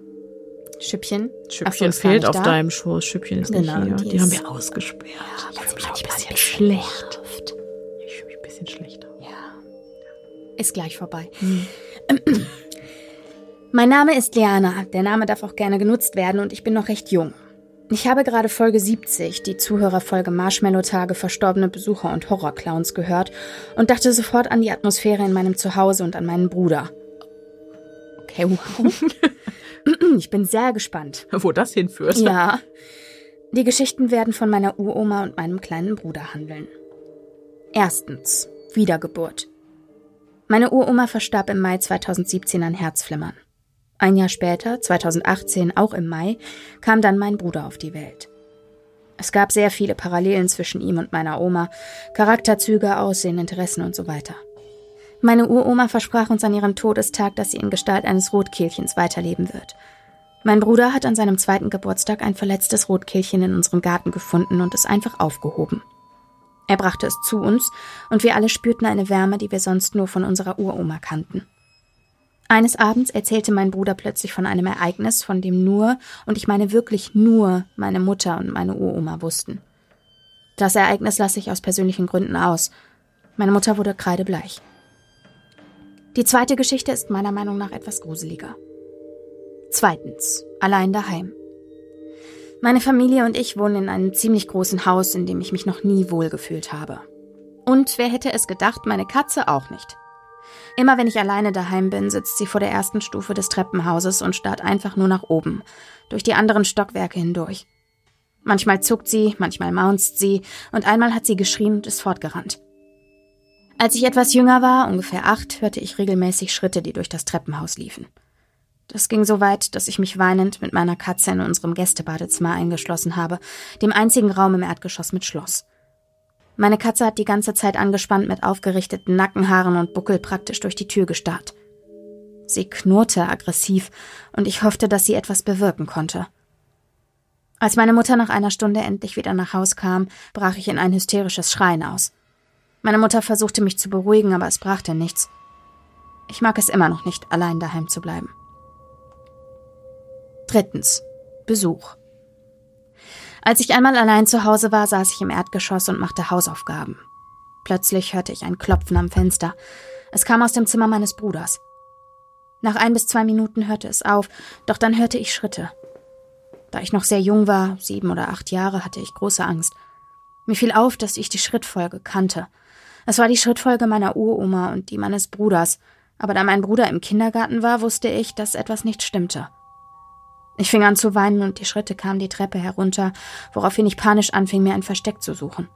Schüppchen. So, Schüppchen gar fehlt auf da. deinem Schoß. Schüppchen ist Genau, nicht hier. die Die, haben wir ausgesperrt. ich fühle mich ein bisschen ein bisschen schlecht. Ich fühle mich ein bisschen schlechter. Ist gleich vorbei. Mein Name ist Liana. Der Name darf auch gerne genutzt werden und ich bin noch recht jung. Ich habe gerade Folge 70, die Zuhörerfolge Marshmallow-Tage, verstorbene Besucher und Horrorclowns gehört und dachte sofort an die Atmosphäre in meinem Zuhause und an meinen Bruder. Okay, wow. Ich bin sehr gespannt. Wo das hinführt. Ja. Die Geschichten werden von meiner Uroma und meinem kleinen Bruder handeln. Erstens. Wiedergeburt. Meine Uroma verstarb im Mai 2017 an Herzflimmern. Ein Jahr später, 2018, auch im Mai, kam dann mein Bruder auf die Welt. Es gab sehr viele Parallelen zwischen ihm und meiner Oma, Charakterzüge, Aussehen, Interessen und so weiter. Meine Uroma versprach uns an ihrem Todestag, dass sie in Gestalt eines Rotkehlchens weiterleben wird. Mein Bruder hat an seinem zweiten Geburtstag ein verletztes Rotkehlchen in unserem Garten gefunden und es einfach aufgehoben. Er brachte es zu uns und wir alle spürten eine Wärme, die wir sonst nur von unserer Uroma kannten. Eines Abends erzählte mein Bruder plötzlich von einem Ereignis, von dem nur, und ich meine wirklich nur, meine Mutter und meine Uroma wussten. Das Ereignis lasse ich aus persönlichen Gründen aus. Meine Mutter wurde kreidebleich. Die zweite Geschichte ist meiner Meinung nach etwas gruseliger. Zweitens, allein daheim. Meine Familie und ich wohnen in einem ziemlich großen Haus, in dem ich mich noch nie wohlgefühlt habe. Und wer hätte es gedacht, meine Katze auch nicht. Immer wenn ich alleine daheim bin, sitzt sie vor der ersten Stufe des Treppenhauses und starrt einfach nur nach oben, durch die anderen Stockwerke hindurch. Manchmal zuckt sie, manchmal maunzt sie, und einmal hat sie geschrien und ist fortgerannt. Als ich etwas jünger war, ungefähr acht, hörte ich regelmäßig Schritte, die durch das Treppenhaus liefen. Das ging so weit, dass ich mich weinend mit meiner Katze in unserem Gästebadezimmer eingeschlossen habe, dem einzigen Raum im Erdgeschoss mit Schloss. Meine Katze hat die ganze Zeit angespannt mit aufgerichteten Nackenhaaren und Buckel praktisch durch die Tür gestarrt. Sie knurrte aggressiv, und ich hoffte, dass sie etwas bewirken konnte. Als meine Mutter nach einer Stunde endlich wieder nach Haus kam, brach ich in ein hysterisches Schreien aus. Meine Mutter versuchte mich zu beruhigen, aber es brachte nichts. Ich mag es immer noch nicht, allein daheim zu bleiben. Drittens. Besuch. Als ich einmal allein zu Hause war, saß ich im Erdgeschoss und machte Hausaufgaben. Plötzlich hörte ich ein Klopfen am Fenster. Es kam aus dem Zimmer meines Bruders. Nach ein bis zwei Minuten hörte es auf, doch dann hörte ich Schritte. Da ich noch sehr jung war, sieben oder acht Jahre, hatte ich große Angst. Mir fiel auf, dass ich die Schrittfolge kannte. Es war die Schrittfolge meiner Uroma und die meines Bruders, aber da mein Bruder im Kindergarten war, wusste ich, dass etwas nicht stimmte. Ich fing an zu weinen und die Schritte kamen die Treppe herunter, woraufhin ich panisch anfing, mir ein Versteck zu suchen.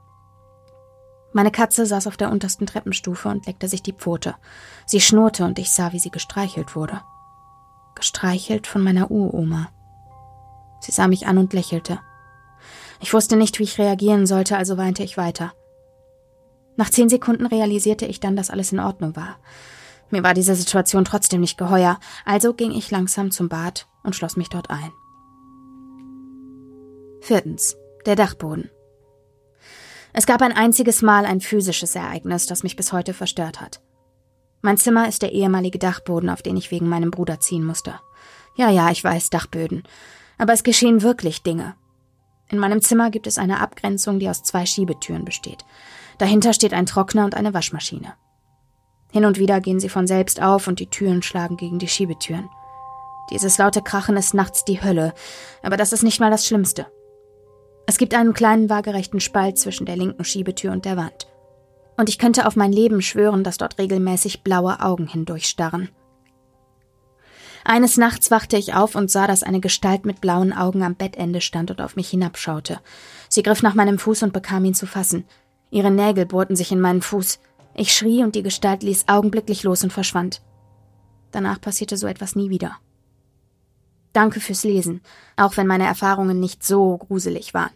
Meine Katze saß auf der untersten Treppenstufe und leckte sich die Pfote. Sie schnurrte und ich sah, wie sie gestreichelt wurde. Gestreichelt von meiner Uroma. Sie sah mich an und lächelte. Ich wusste nicht, wie ich reagieren sollte, also weinte ich weiter. Nach zehn Sekunden realisierte ich dann, dass alles in Ordnung war. Mir war diese Situation trotzdem nicht geheuer, also ging ich langsam zum Bad und schloss mich dort ein. Viertens. Der Dachboden. Es gab ein einziges Mal ein physisches Ereignis, das mich bis heute verstört hat. Mein Zimmer ist der ehemalige Dachboden, auf den ich wegen meinem Bruder ziehen musste. Ja, ja, ich weiß, Dachböden. Aber es geschehen wirklich Dinge. In meinem Zimmer gibt es eine Abgrenzung, die aus zwei Schiebetüren besteht. Dahinter steht ein Trockner und eine Waschmaschine. Hin und wieder gehen sie von selbst auf und die Türen schlagen gegen die Schiebetüren. Dieses laute Krachen ist nachts die Hölle, aber das ist nicht mal das Schlimmste. Es gibt einen kleinen waagerechten Spalt zwischen der linken Schiebetür und der Wand. Und ich könnte auf mein Leben schwören, dass dort regelmäßig blaue Augen hindurchstarren. Eines Nachts wachte ich auf und sah, dass eine Gestalt mit blauen Augen am Bettende stand und auf mich hinabschaute. Sie griff nach meinem Fuß und bekam ihn zu fassen. Ihre Nägel bohrten sich in meinen Fuß. Ich schrie und die Gestalt ließ augenblicklich los und verschwand. Danach passierte so etwas nie wieder. Danke fürs Lesen, auch wenn meine Erfahrungen nicht so gruselig waren.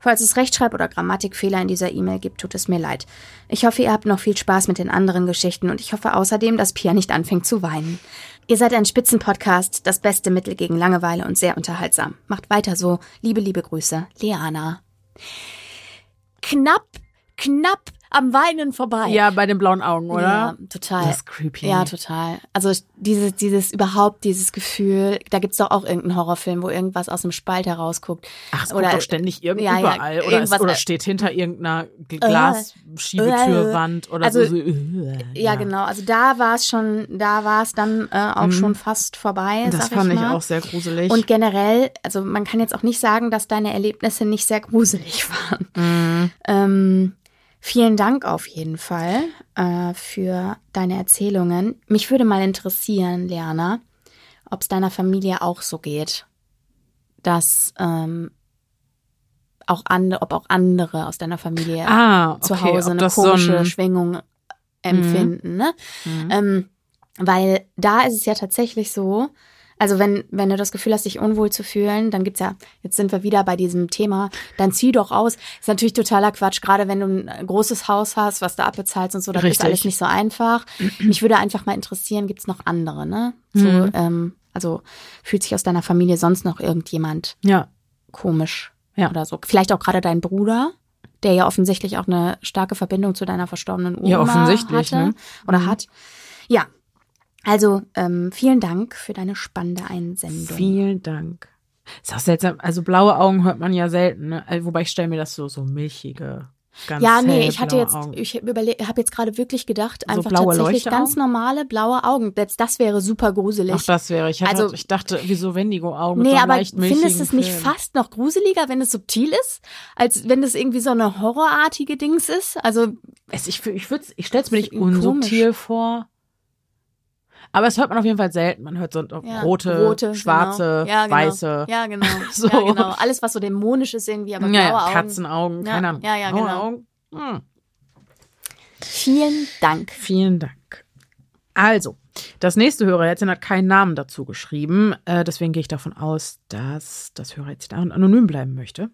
Falls es Rechtschreib- oder Grammatikfehler in dieser E-Mail gibt, tut es mir leid. Ich hoffe, ihr habt noch viel Spaß mit den anderen Geschichten und ich hoffe außerdem, dass Pia nicht anfängt zu weinen. Ihr seid ein Spitzenpodcast, das beste Mittel gegen Langeweile und sehr unterhaltsam. Macht weiter so. Liebe, liebe Grüße, Leana. Knapp, knapp am Weinen vorbei. Ja, bei den blauen Augen, oder? Ja, total. Das ist creepy. Ja, total. Also dieses, dieses überhaupt, dieses Gefühl, da gibt's doch auch irgendeinen Horrorfilm, wo irgendwas aus dem Spalt herausguckt. Ach, es Oder- oder, doch ständig irgend Ja, ja, überall. oder, es, irgendwas- oder steht hinter irgendeiner G- Glasschiebetürwand oder Also, so. so. Ja, genau. Also da war es schon, da war es dann äh, auch schon fast vorbei. Mhm. Das fand ich ich auch sehr gruselig. Und generell, also man kann jetzt auch nicht sagen, dass deine Erlebnisse nicht sehr gruselig waren. Mhm. Ähm, vielen Dank auf jeden Fall äh, für deine Erzählungen. Mich würde mal interessieren, Leana, ob es deiner Familie auch so geht, dass ähm, auch andere, ob auch andere aus deiner Familie ah, okay, zu Hause eine komische so ein, Schwingung empfinden, ne? Mhm. Ähm, weil da ist es ja tatsächlich so, also wenn, wenn du das Gefühl hast, dich unwohl zu fühlen, dann gibt's ja, jetzt sind wir wieder bei diesem Thema, dann zieh doch aus. Ist natürlich totaler Quatsch, gerade wenn du ein großes Haus hast, was du abbezahlst und so, das Richtig. ist alles nicht so einfach. Mich würde einfach mal interessieren, gibt's noch andere, ne? So, Mhm. ähm, also fühlt sich aus deiner Familie sonst noch irgendjemand ja, komisch Ja. oder so? Vielleicht auch gerade dein Bruder, der ja offensichtlich auch eine starke Verbindung zu deiner verstorbenen Oma Ja, offensichtlich, hatte ne? oder Mhm. hat. Ja, also ähm, vielen Dank für deine spannende Einsendung. vielen Dank. Ist auch seltsam. Also blaue Augen hört man ja selten, ne? Also, Wobei ich stelle mir das so, so milchige, ganz ja, nee, ich hatte jetzt, Augen. ich habe jetzt gerade wirklich gedacht, So einfach blaue tatsächlich ganz normale blaue Augen. Selbst das wäre super gruselig. Ach, das wäre, ich, Also- ich dachte, wieso Wendigo-Augen? Nee, so aber findest du es nicht Film. fast noch gruseliger, wenn es subtil ist, als wenn das irgendwie so eine horrorartige Dings ist? Also Es, ich ich, ich stelle es mir nicht Komisch. unsubtil vor. Aber es hört man auf jeden Fall selten. Man hört so ja, rote, schwarze, genau. ja, genau. weiße. Ja, genau. So. Ja, genau. Alles, was so dämonisch ist irgendwie, aber blaue Ja, ja, Augen. Katzenaugen, Ja, keine Ahnung. ja, ja, genau. Augen. Hm. Vielen Dank. Vielen Dank. Also, das nächste Hörerherzchen hat keinen Namen dazu geschrieben. Äh, deswegen gehe ich davon aus, dass das Hörerherzchen anonym bleiben möchte.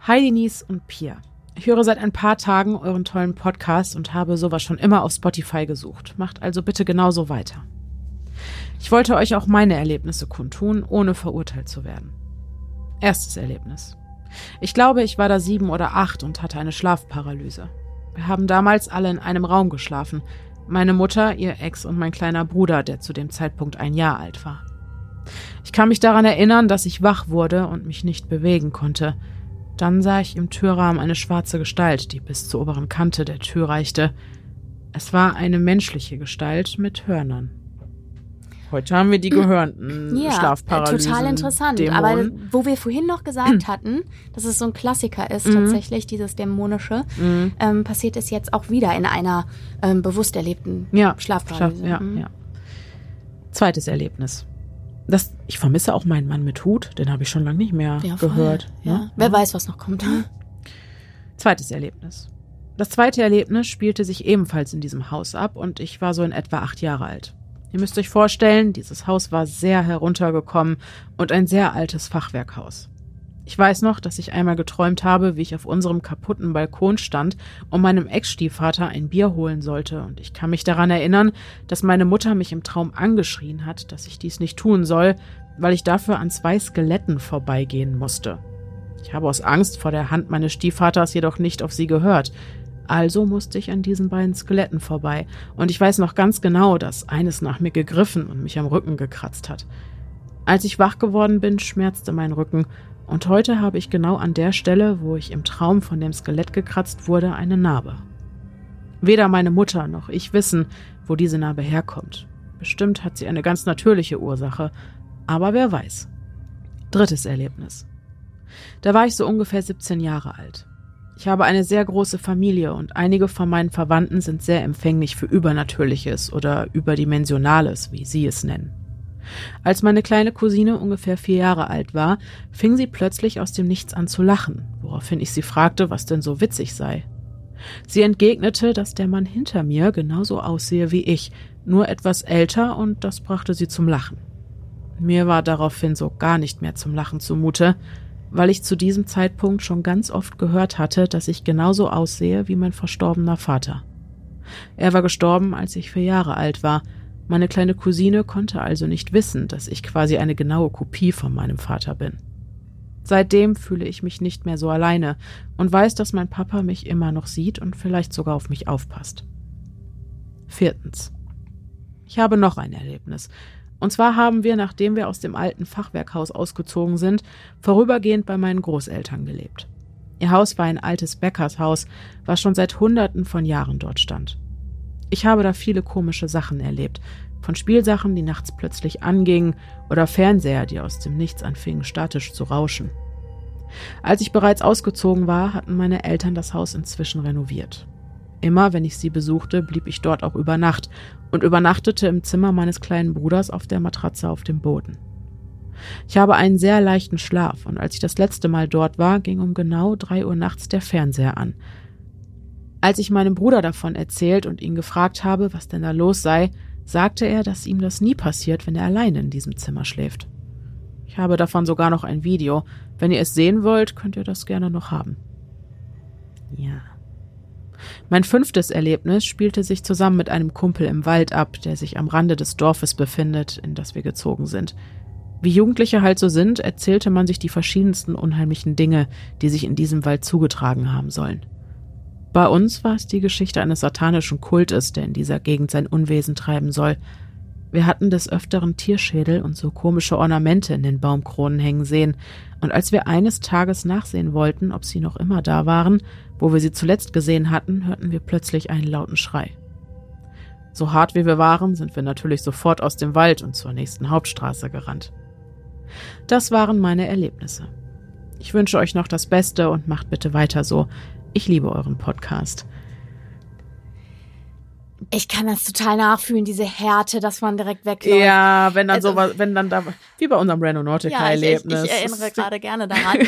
Hi Denise und Pia. Ich höre seit ein paar Tagen euren tollen Podcast und habe sowas schon immer auf Spotify gesucht. Macht also bitte genauso weiter. Ich wollte euch auch meine Erlebnisse kundtun, ohne verurteilt zu werden. Erstes Erlebnis. Ich glaube, ich war da sieben oder acht und hatte eine Schlafparalyse. Wir haben damals alle in einem Raum geschlafen. Meine Mutter, ihr Ex und mein kleiner Bruder, der zu dem Zeitpunkt ein Jahr alt war. Ich kann mich daran erinnern, dass ich wach wurde und mich nicht bewegen konnte. Dann sah ich im Türrahmen eine schwarze Gestalt, die bis zur oberen Kante der Tür reichte. Es war eine menschliche Gestalt mit Hörnern. Heute haben wir die gehörnten Ja, Schlafparalysen. total interessant. Dämonen. Aber wo wir vorhin noch gesagt hatten, dass es so ein Klassiker ist, tatsächlich, dieses Dämonische, Mhm. ähm, passiert es jetzt auch wieder in einer ähm, bewusst erlebten Ja, Schlafparalyse. Schlaf, ja, Mhm. ja. Zweites Erlebnis. Das, ich vermisse auch meinen Mann mit Hut, den habe ich schon lange nicht mehr Ja, gehört. Ja. ne? Wer weiß, was noch kommt. Zweites Erlebnis. Das zweite Erlebnis spielte sich ebenfalls in diesem Haus ab und ich war so in etwa acht Jahre alt. Ihr müsst euch vorstellen, dieses Haus war sehr heruntergekommen und ein sehr altes Fachwerkhaus. Ich weiß noch, dass ich einmal geträumt habe, wie ich auf unserem kaputten Balkon stand und meinem Ex-Stiefvater ein Bier holen sollte, und ich kann mich daran erinnern, dass meine Mutter mich im Traum angeschrien hat, dass ich dies nicht tun soll, weil ich dafür an zwei Skeletten vorbeigehen musste. Ich habe aus Angst vor der Hand meines Stiefvaters jedoch nicht auf sie gehört. Also musste ich an diesen beiden Skeletten vorbei. Und ich weiß noch ganz genau, dass eines nach mir gegriffen und mich am Rücken gekratzt hat. Als ich wach geworden bin, schmerzte mein Rücken Und heute habe ich genau an der Stelle, wo ich im Traum von dem Skelett gekratzt wurde, eine Narbe. Weder meine Mutter noch ich wissen, wo diese Narbe herkommt. Bestimmt hat sie eine ganz natürliche Ursache, aber wer weiß. Drittes Erlebnis. Da war ich so ungefähr 17 Jahre alt. Ich habe eine sehr große Familie und einige von meinen Verwandten sind sehr empfänglich für Übernatürliches oder Überdimensionales, wie sie es nennen. Als meine kleine Cousine ungefähr vier Jahre alt war, fing sie plötzlich aus dem Nichts an zu lachen, woraufhin ich sie fragte, was denn so witzig sei. Sie entgegnete, dass der Mann hinter mir genauso aussehe wie ich, nur etwas älter, und das brachte sie zum Lachen. Mir war daraufhin so gar nicht mehr zum Lachen zumute, weil ich zu diesem Zeitpunkt schon ganz oft gehört hatte, dass ich genauso aussehe wie mein verstorbener Vater. Er war gestorben, als ich vier Jahre alt war, meine kleine Cousine konnte also nicht wissen, dass ich quasi eine genaue Kopie von meinem Vater bin. Seitdem fühle ich mich nicht mehr so alleine und weiß, dass mein Papa mich immer noch sieht und vielleicht sogar auf mich aufpasst. Viertens. Ich habe noch ein Erlebnis. Und zwar haben wir, nachdem wir aus dem alten Fachwerkhaus ausgezogen sind, vorübergehend bei meinen Großeltern gelebt. Ihr Haus war ein altes Bäckershaus, was schon seit Hunderten von Jahren dort stand. Ich habe da viele komische Sachen erlebt. Von Spielsachen, die nachts plötzlich angingen, oder Fernseher, die aus dem Nichts anfingen statisch zu rauschen. Als ich bereits ausgezogen war, hatten meine Eltern das Haus inzwischen renoviert. Immer, wenn ich sie besuchte, blieb ich dort auch über Nacht und übernachtete im Zimmer meines kleinen Bruders auf der Matratze auf dem Boden. Ich habe einen sehr leichten Schlaf, und als ich das letzte Mal dort war, ging um genau drei Uhr nachts der Fernseher an, als ich meinem Bruder davon erzählt und ihn gefragt habe, was denn da los sei, sagte er, dass ihm das nie passiert, wenn er alleine in diesem Zimmer schläft. Ich habe davon sogar noch ein Video. Wenn ihr es sehen wollt, könnt ihr das gerne noch haben. Ja. Mein fünftes Erlebnis spielte sich zusammen mit einem Kumpel im Wald ab, der sich am Rande des Dorfes befindet, in das wir gezogen sind. Wie Jugendliche halt so sind, erzählte man sich die verschiedensten unheimlichen Dinge, die sich in diesem Wald zugetragen haben sollen. Bei uns war es die Geschichte eines satanischen Kultes, der in dieser Gegend sein Unwesen treiben soll. Wir hatten des Öfteren Tierschädel und so komische Ornamente in den Baumkronen hängen sehen, und als wir eines Tages nachsehen wollten, ob sie noch immer da waren, wo wir sie zuletzt gesehen hatten, hörten wir plötzlich einen lauten Schrei. So hart wie wir waren, sind wir natürlich sofort aus dem Wald und zur nächsten Hauptstraße gerannt. Das waren meine Erlebnisse. Ich wünsche euch noch das Beste und macht bitte weiter so. Ich liebe euren Podcast. Ich kann das total nachfühlen, diese Härte, dass man direkt wegläuft. Ja, wenn dann also, so, wenn dann da, wie bei unserem Reno-Nautica-Erlebnis. Ja, ich, ich, ich, erinnere gerade gerne daran.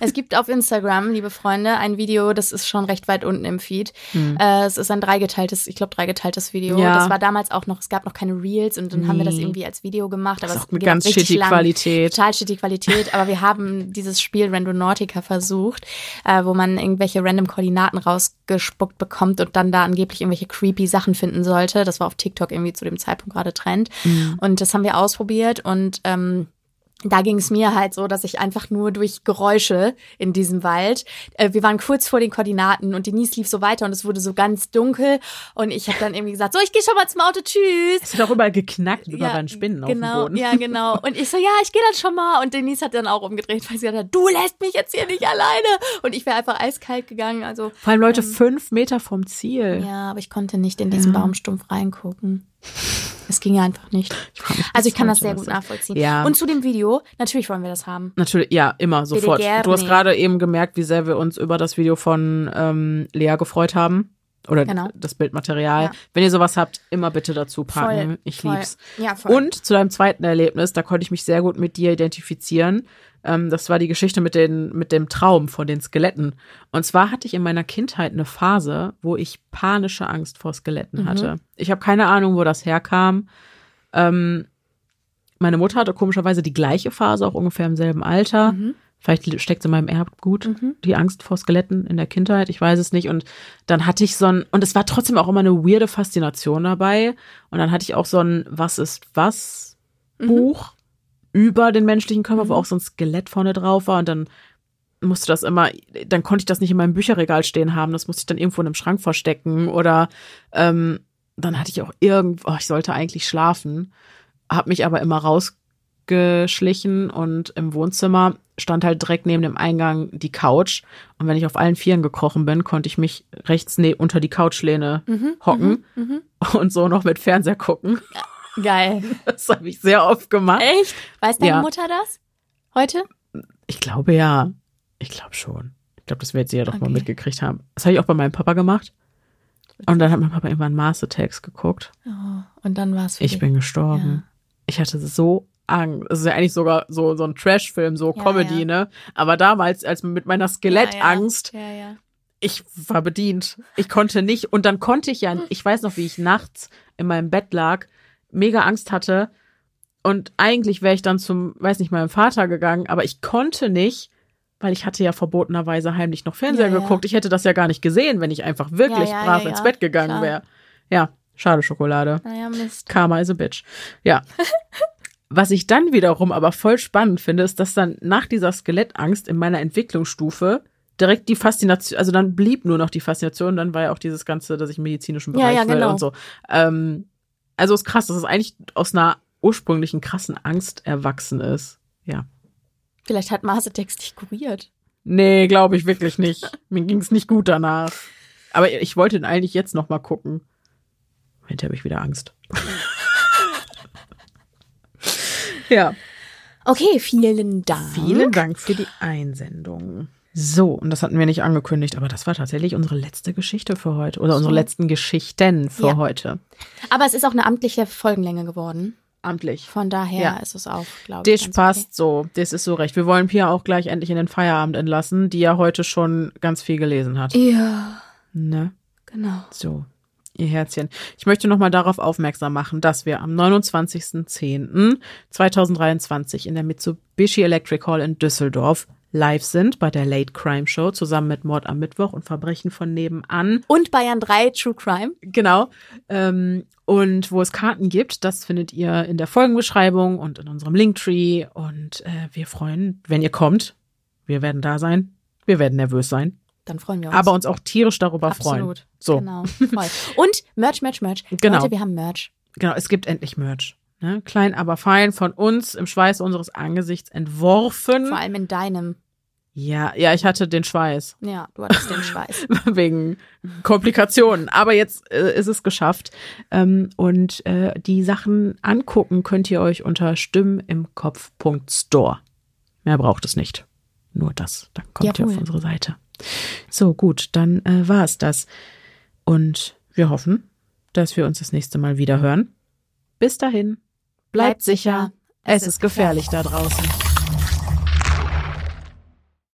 es gibt auf Instagram, liebe Freunde, ein Video, das ist schon recht weit unten im Feed. Hm. Äh, es ist ein dreigeteiltes, ich glaube dreigeteiltes Video. Ja. Das war damals auch noch, es gab noch keine Reels und dann nee. haben wir das irgendwie als Video gemacht. Aber das ist auch eine ganz shitty lang, Qualität. Total shitty Qualität, aber wir haben dieses Spiel Randonautica versucht, äh, wo man irgendwelche random Koordinaten rausgespuckt bekommt und dann da angeblich irgendwelche creepy Sachen finden sollte. Das war auf TikTok irgendwie zu dem Zeitpunkt gerade Trend. Mhm. Und das haben wir ausprobiert und ähm, da ging es mir halt so, dass ich einfach nur durch Geräusche in diesem Wald, äh, wir waren kurz vor den Koordinaten und Denise lief so weiter und es wurde so ganz dunkel und ich habe dann irgendwie gesagt, so, ich gehe schon mal zum Auto, tschüss. Es hat auch überall geknackt, über ja, Spinnen genau, auf dem genau, Boden. Ja, genau. Und ich so, ja, ich gehe dann schon mal und Denise hat dann auch umgedreht, weil sie gesagt hat, du lässt mich jetzt hier nicht alleine und ich wäre einfach eiskalt gegangen. Also Vor allem Leute ähm, fünf Meter vom Ziel. Ja, aber ich konnte nicht in diesen ja. Baumstumpf reingucken. Es ging ja einfach nicht. Ich also ich kann das sehr gut nachvollziehen. Ja. Und zu dem Video, natürlich wollen wir das haben. Natürlich, ja, immer, sofort. Du hast gerade eben gemerkt, wie sehr wir uns über das Video von ähm, Lea gefreut haben. Oder genau. das Bildmaterial. Ja. Wenn ihr sowas habt, immer bitte dazu packen. Voll, ich voll. lieb's. Ja, voll. Und zu deinem zweiten Erlebnis, da konnte ich mich sehr gut mit dir identifizieren. Ähm, das war die Geschichte mit, den, mit dem Traum von den Skeletten. Und zwar hatte ich in meiner Kindheit eine Phase, wo ich panische Angst vor Skeletten mhm. hatte. Ich habe keine Ahnung, wo das herkam. Ähm, meine Mutter hatte komischerweise die gleiche Phase, auch ungefähr im selben Alter. Mhm. Vielleicht steckt es in meinem Erbgut, mhm. die Angst vor Skeletten in der Kindheit, ich weiß es nicht. Und dann hatte ich so ein, und es war trotzdem auch immer eine weirde Faszination dabei. Und dann hatte ich auch so ein Was ist was mhm. Buch über den menschlichen Körper, mhm. wo auch so ein Skelett vorne drauf war und dann musste das immer, dann konnte ich das nicht in meinem Bücherregal stehen haben, das musste ich dann irgendwo in einem Schrank verstecken oder ähm, dann hatte ich auch irgendwo, oh, ich sollte eigentlich schlafen, habe mich aber immer raus geschlichen und im Wohnzimmer stand halt direkt neben dem Eingang die Couch. Und wenn ich auf allen Vieren gekrochen bin, konnte ich mich rechts ne unter die Couchlehne hocken und so noch mit Fernseher gucken. Geil. Das habe ich sehr oft gemacht. Echt? Weiß deine Ja. Mutter das? Heute? Ich glaube ja. Ich glaube schon. Ich glaube, das wird sie ja doch mal Okay. mitgekriegt haben. Das habe ich auch bei meinem Papa gemacht. Und dann hat mein Papa irgendwann Attacks geguckt. Oh, und dann war es Ich bin gestorben. Ich hatte so Angst. Es ist ja eigentlich sogar so, so ein Trash-Film, so Ja, Comedy, ja. ne? Aber damals, als mit meiner Skelettangst, Ja, ja. ich war bedient. Ich konnte nicht. Und dann konnte ich ja, ich weiß noch, wie ich nachts in meinem Bett lag, mega Angst hatte. Und eigentlich wäre ich dann zum, weiß nicht, meinem Vater gegangen, aber ich konnte nicht, weil ich hatte ja verbotenerweise heimlich noch Fernseher Ja, ja. geguckt. Ich hätte das ja gar nicht gesehen, wenn ich einfach wirklich Ja, ja, brav ja, ins ja. Bett gegangen wäre. Ja, schade Schokolade. Naja, Mist. Karma is a bitch. Ja. Was ich dann wiederum aber voll spannend finde, ist, dass dann nach dieser Skelettangst in meiner Entwicklungsstufe direkt die Faszination, also dann blieb nur noch die Faszination, dann war ja auch dieses Ganze, dass ich medizinischen Ja, Bereich ja, will genau. und so. Ähm, also ist krass, dass es eigentlich aus einer ursprünglichen krassen Angst erwachsen ist. Ja. Vielleicht hat Masetex dich kuriert. Nee, glaube ich wirklich nicht. Mir ging es nicht gut danach. Aber ich wollte ihn eigentlich jetzt noch mal gucken. Hinterher habe ich wieder Angst. ja. Okay, vielen Dank. Vielen Dank für die Einsendung. So, und das hatten wir nicht angekündigt, aber das war tatsächlich unsere letzte Geschichte für heute. Oder unsere letzten Geschichten für Ja. heute. Aber es ist auch eine amtliche Folgenlänge geworden. Amtlich. Von daher Ja. ist es auch, glaube ich. Ganz passt so. Das ist so recht. Wir wollen Pia auch gleich endlich in den Feierabend entlassen, die ja heute schon ganz viel gelesen hat. Okay. Ja, Ne? genau. So, ihr Herzchen. Ich möchte nochmal darauf aufmerksam machen, dass wir am 29.10.2023 in der Mitsubishi Electric Hall in Düsseldorf live sind bei der Late Crime Show zusammen mit Mord am Mittwoch und Verbrechen von nebenan. Und Bayern 3 True Crime. Genau. Ähm, und wo es Karten gibt, das findet ihr in der Folgenbeschreibung und in unserem Linktree. Und äh, wir freuen, wenn ihr kommt. Wir werden da sein. Wir werden nervös sein, Dann freuen wir uns. aber uns auch tierisch darüber freuen. Absolut. So. Genau. Voll. Und Merch, Merch, Merch. Genau. Leute, wir haben Merch. Genau, es gibt endlich Merch. Ne? Klein, aber fein von uns im Schweiß unseres Angesichts entworfen. Vor allem in deinem. Ja, ja, ich hatte den Schweiß Ja, du hattest den Schweiß. wegen Komplikationen. Aber jetzt äh, ist es geschafft. Ähm, und äh, die Sachen angucken könnt ihr euch unter stimmenimkopf.store. Mehr braucht es nicht. Nur das. Dann kommt ihr auf Jawohl. unsere Seite. So, gut, dann äh, war es das. Und wir hoffen, dass wir uns das nächste Mal wieder hören. Bis dahin, bleibt, sicher. Es ist gefährlich da draußen.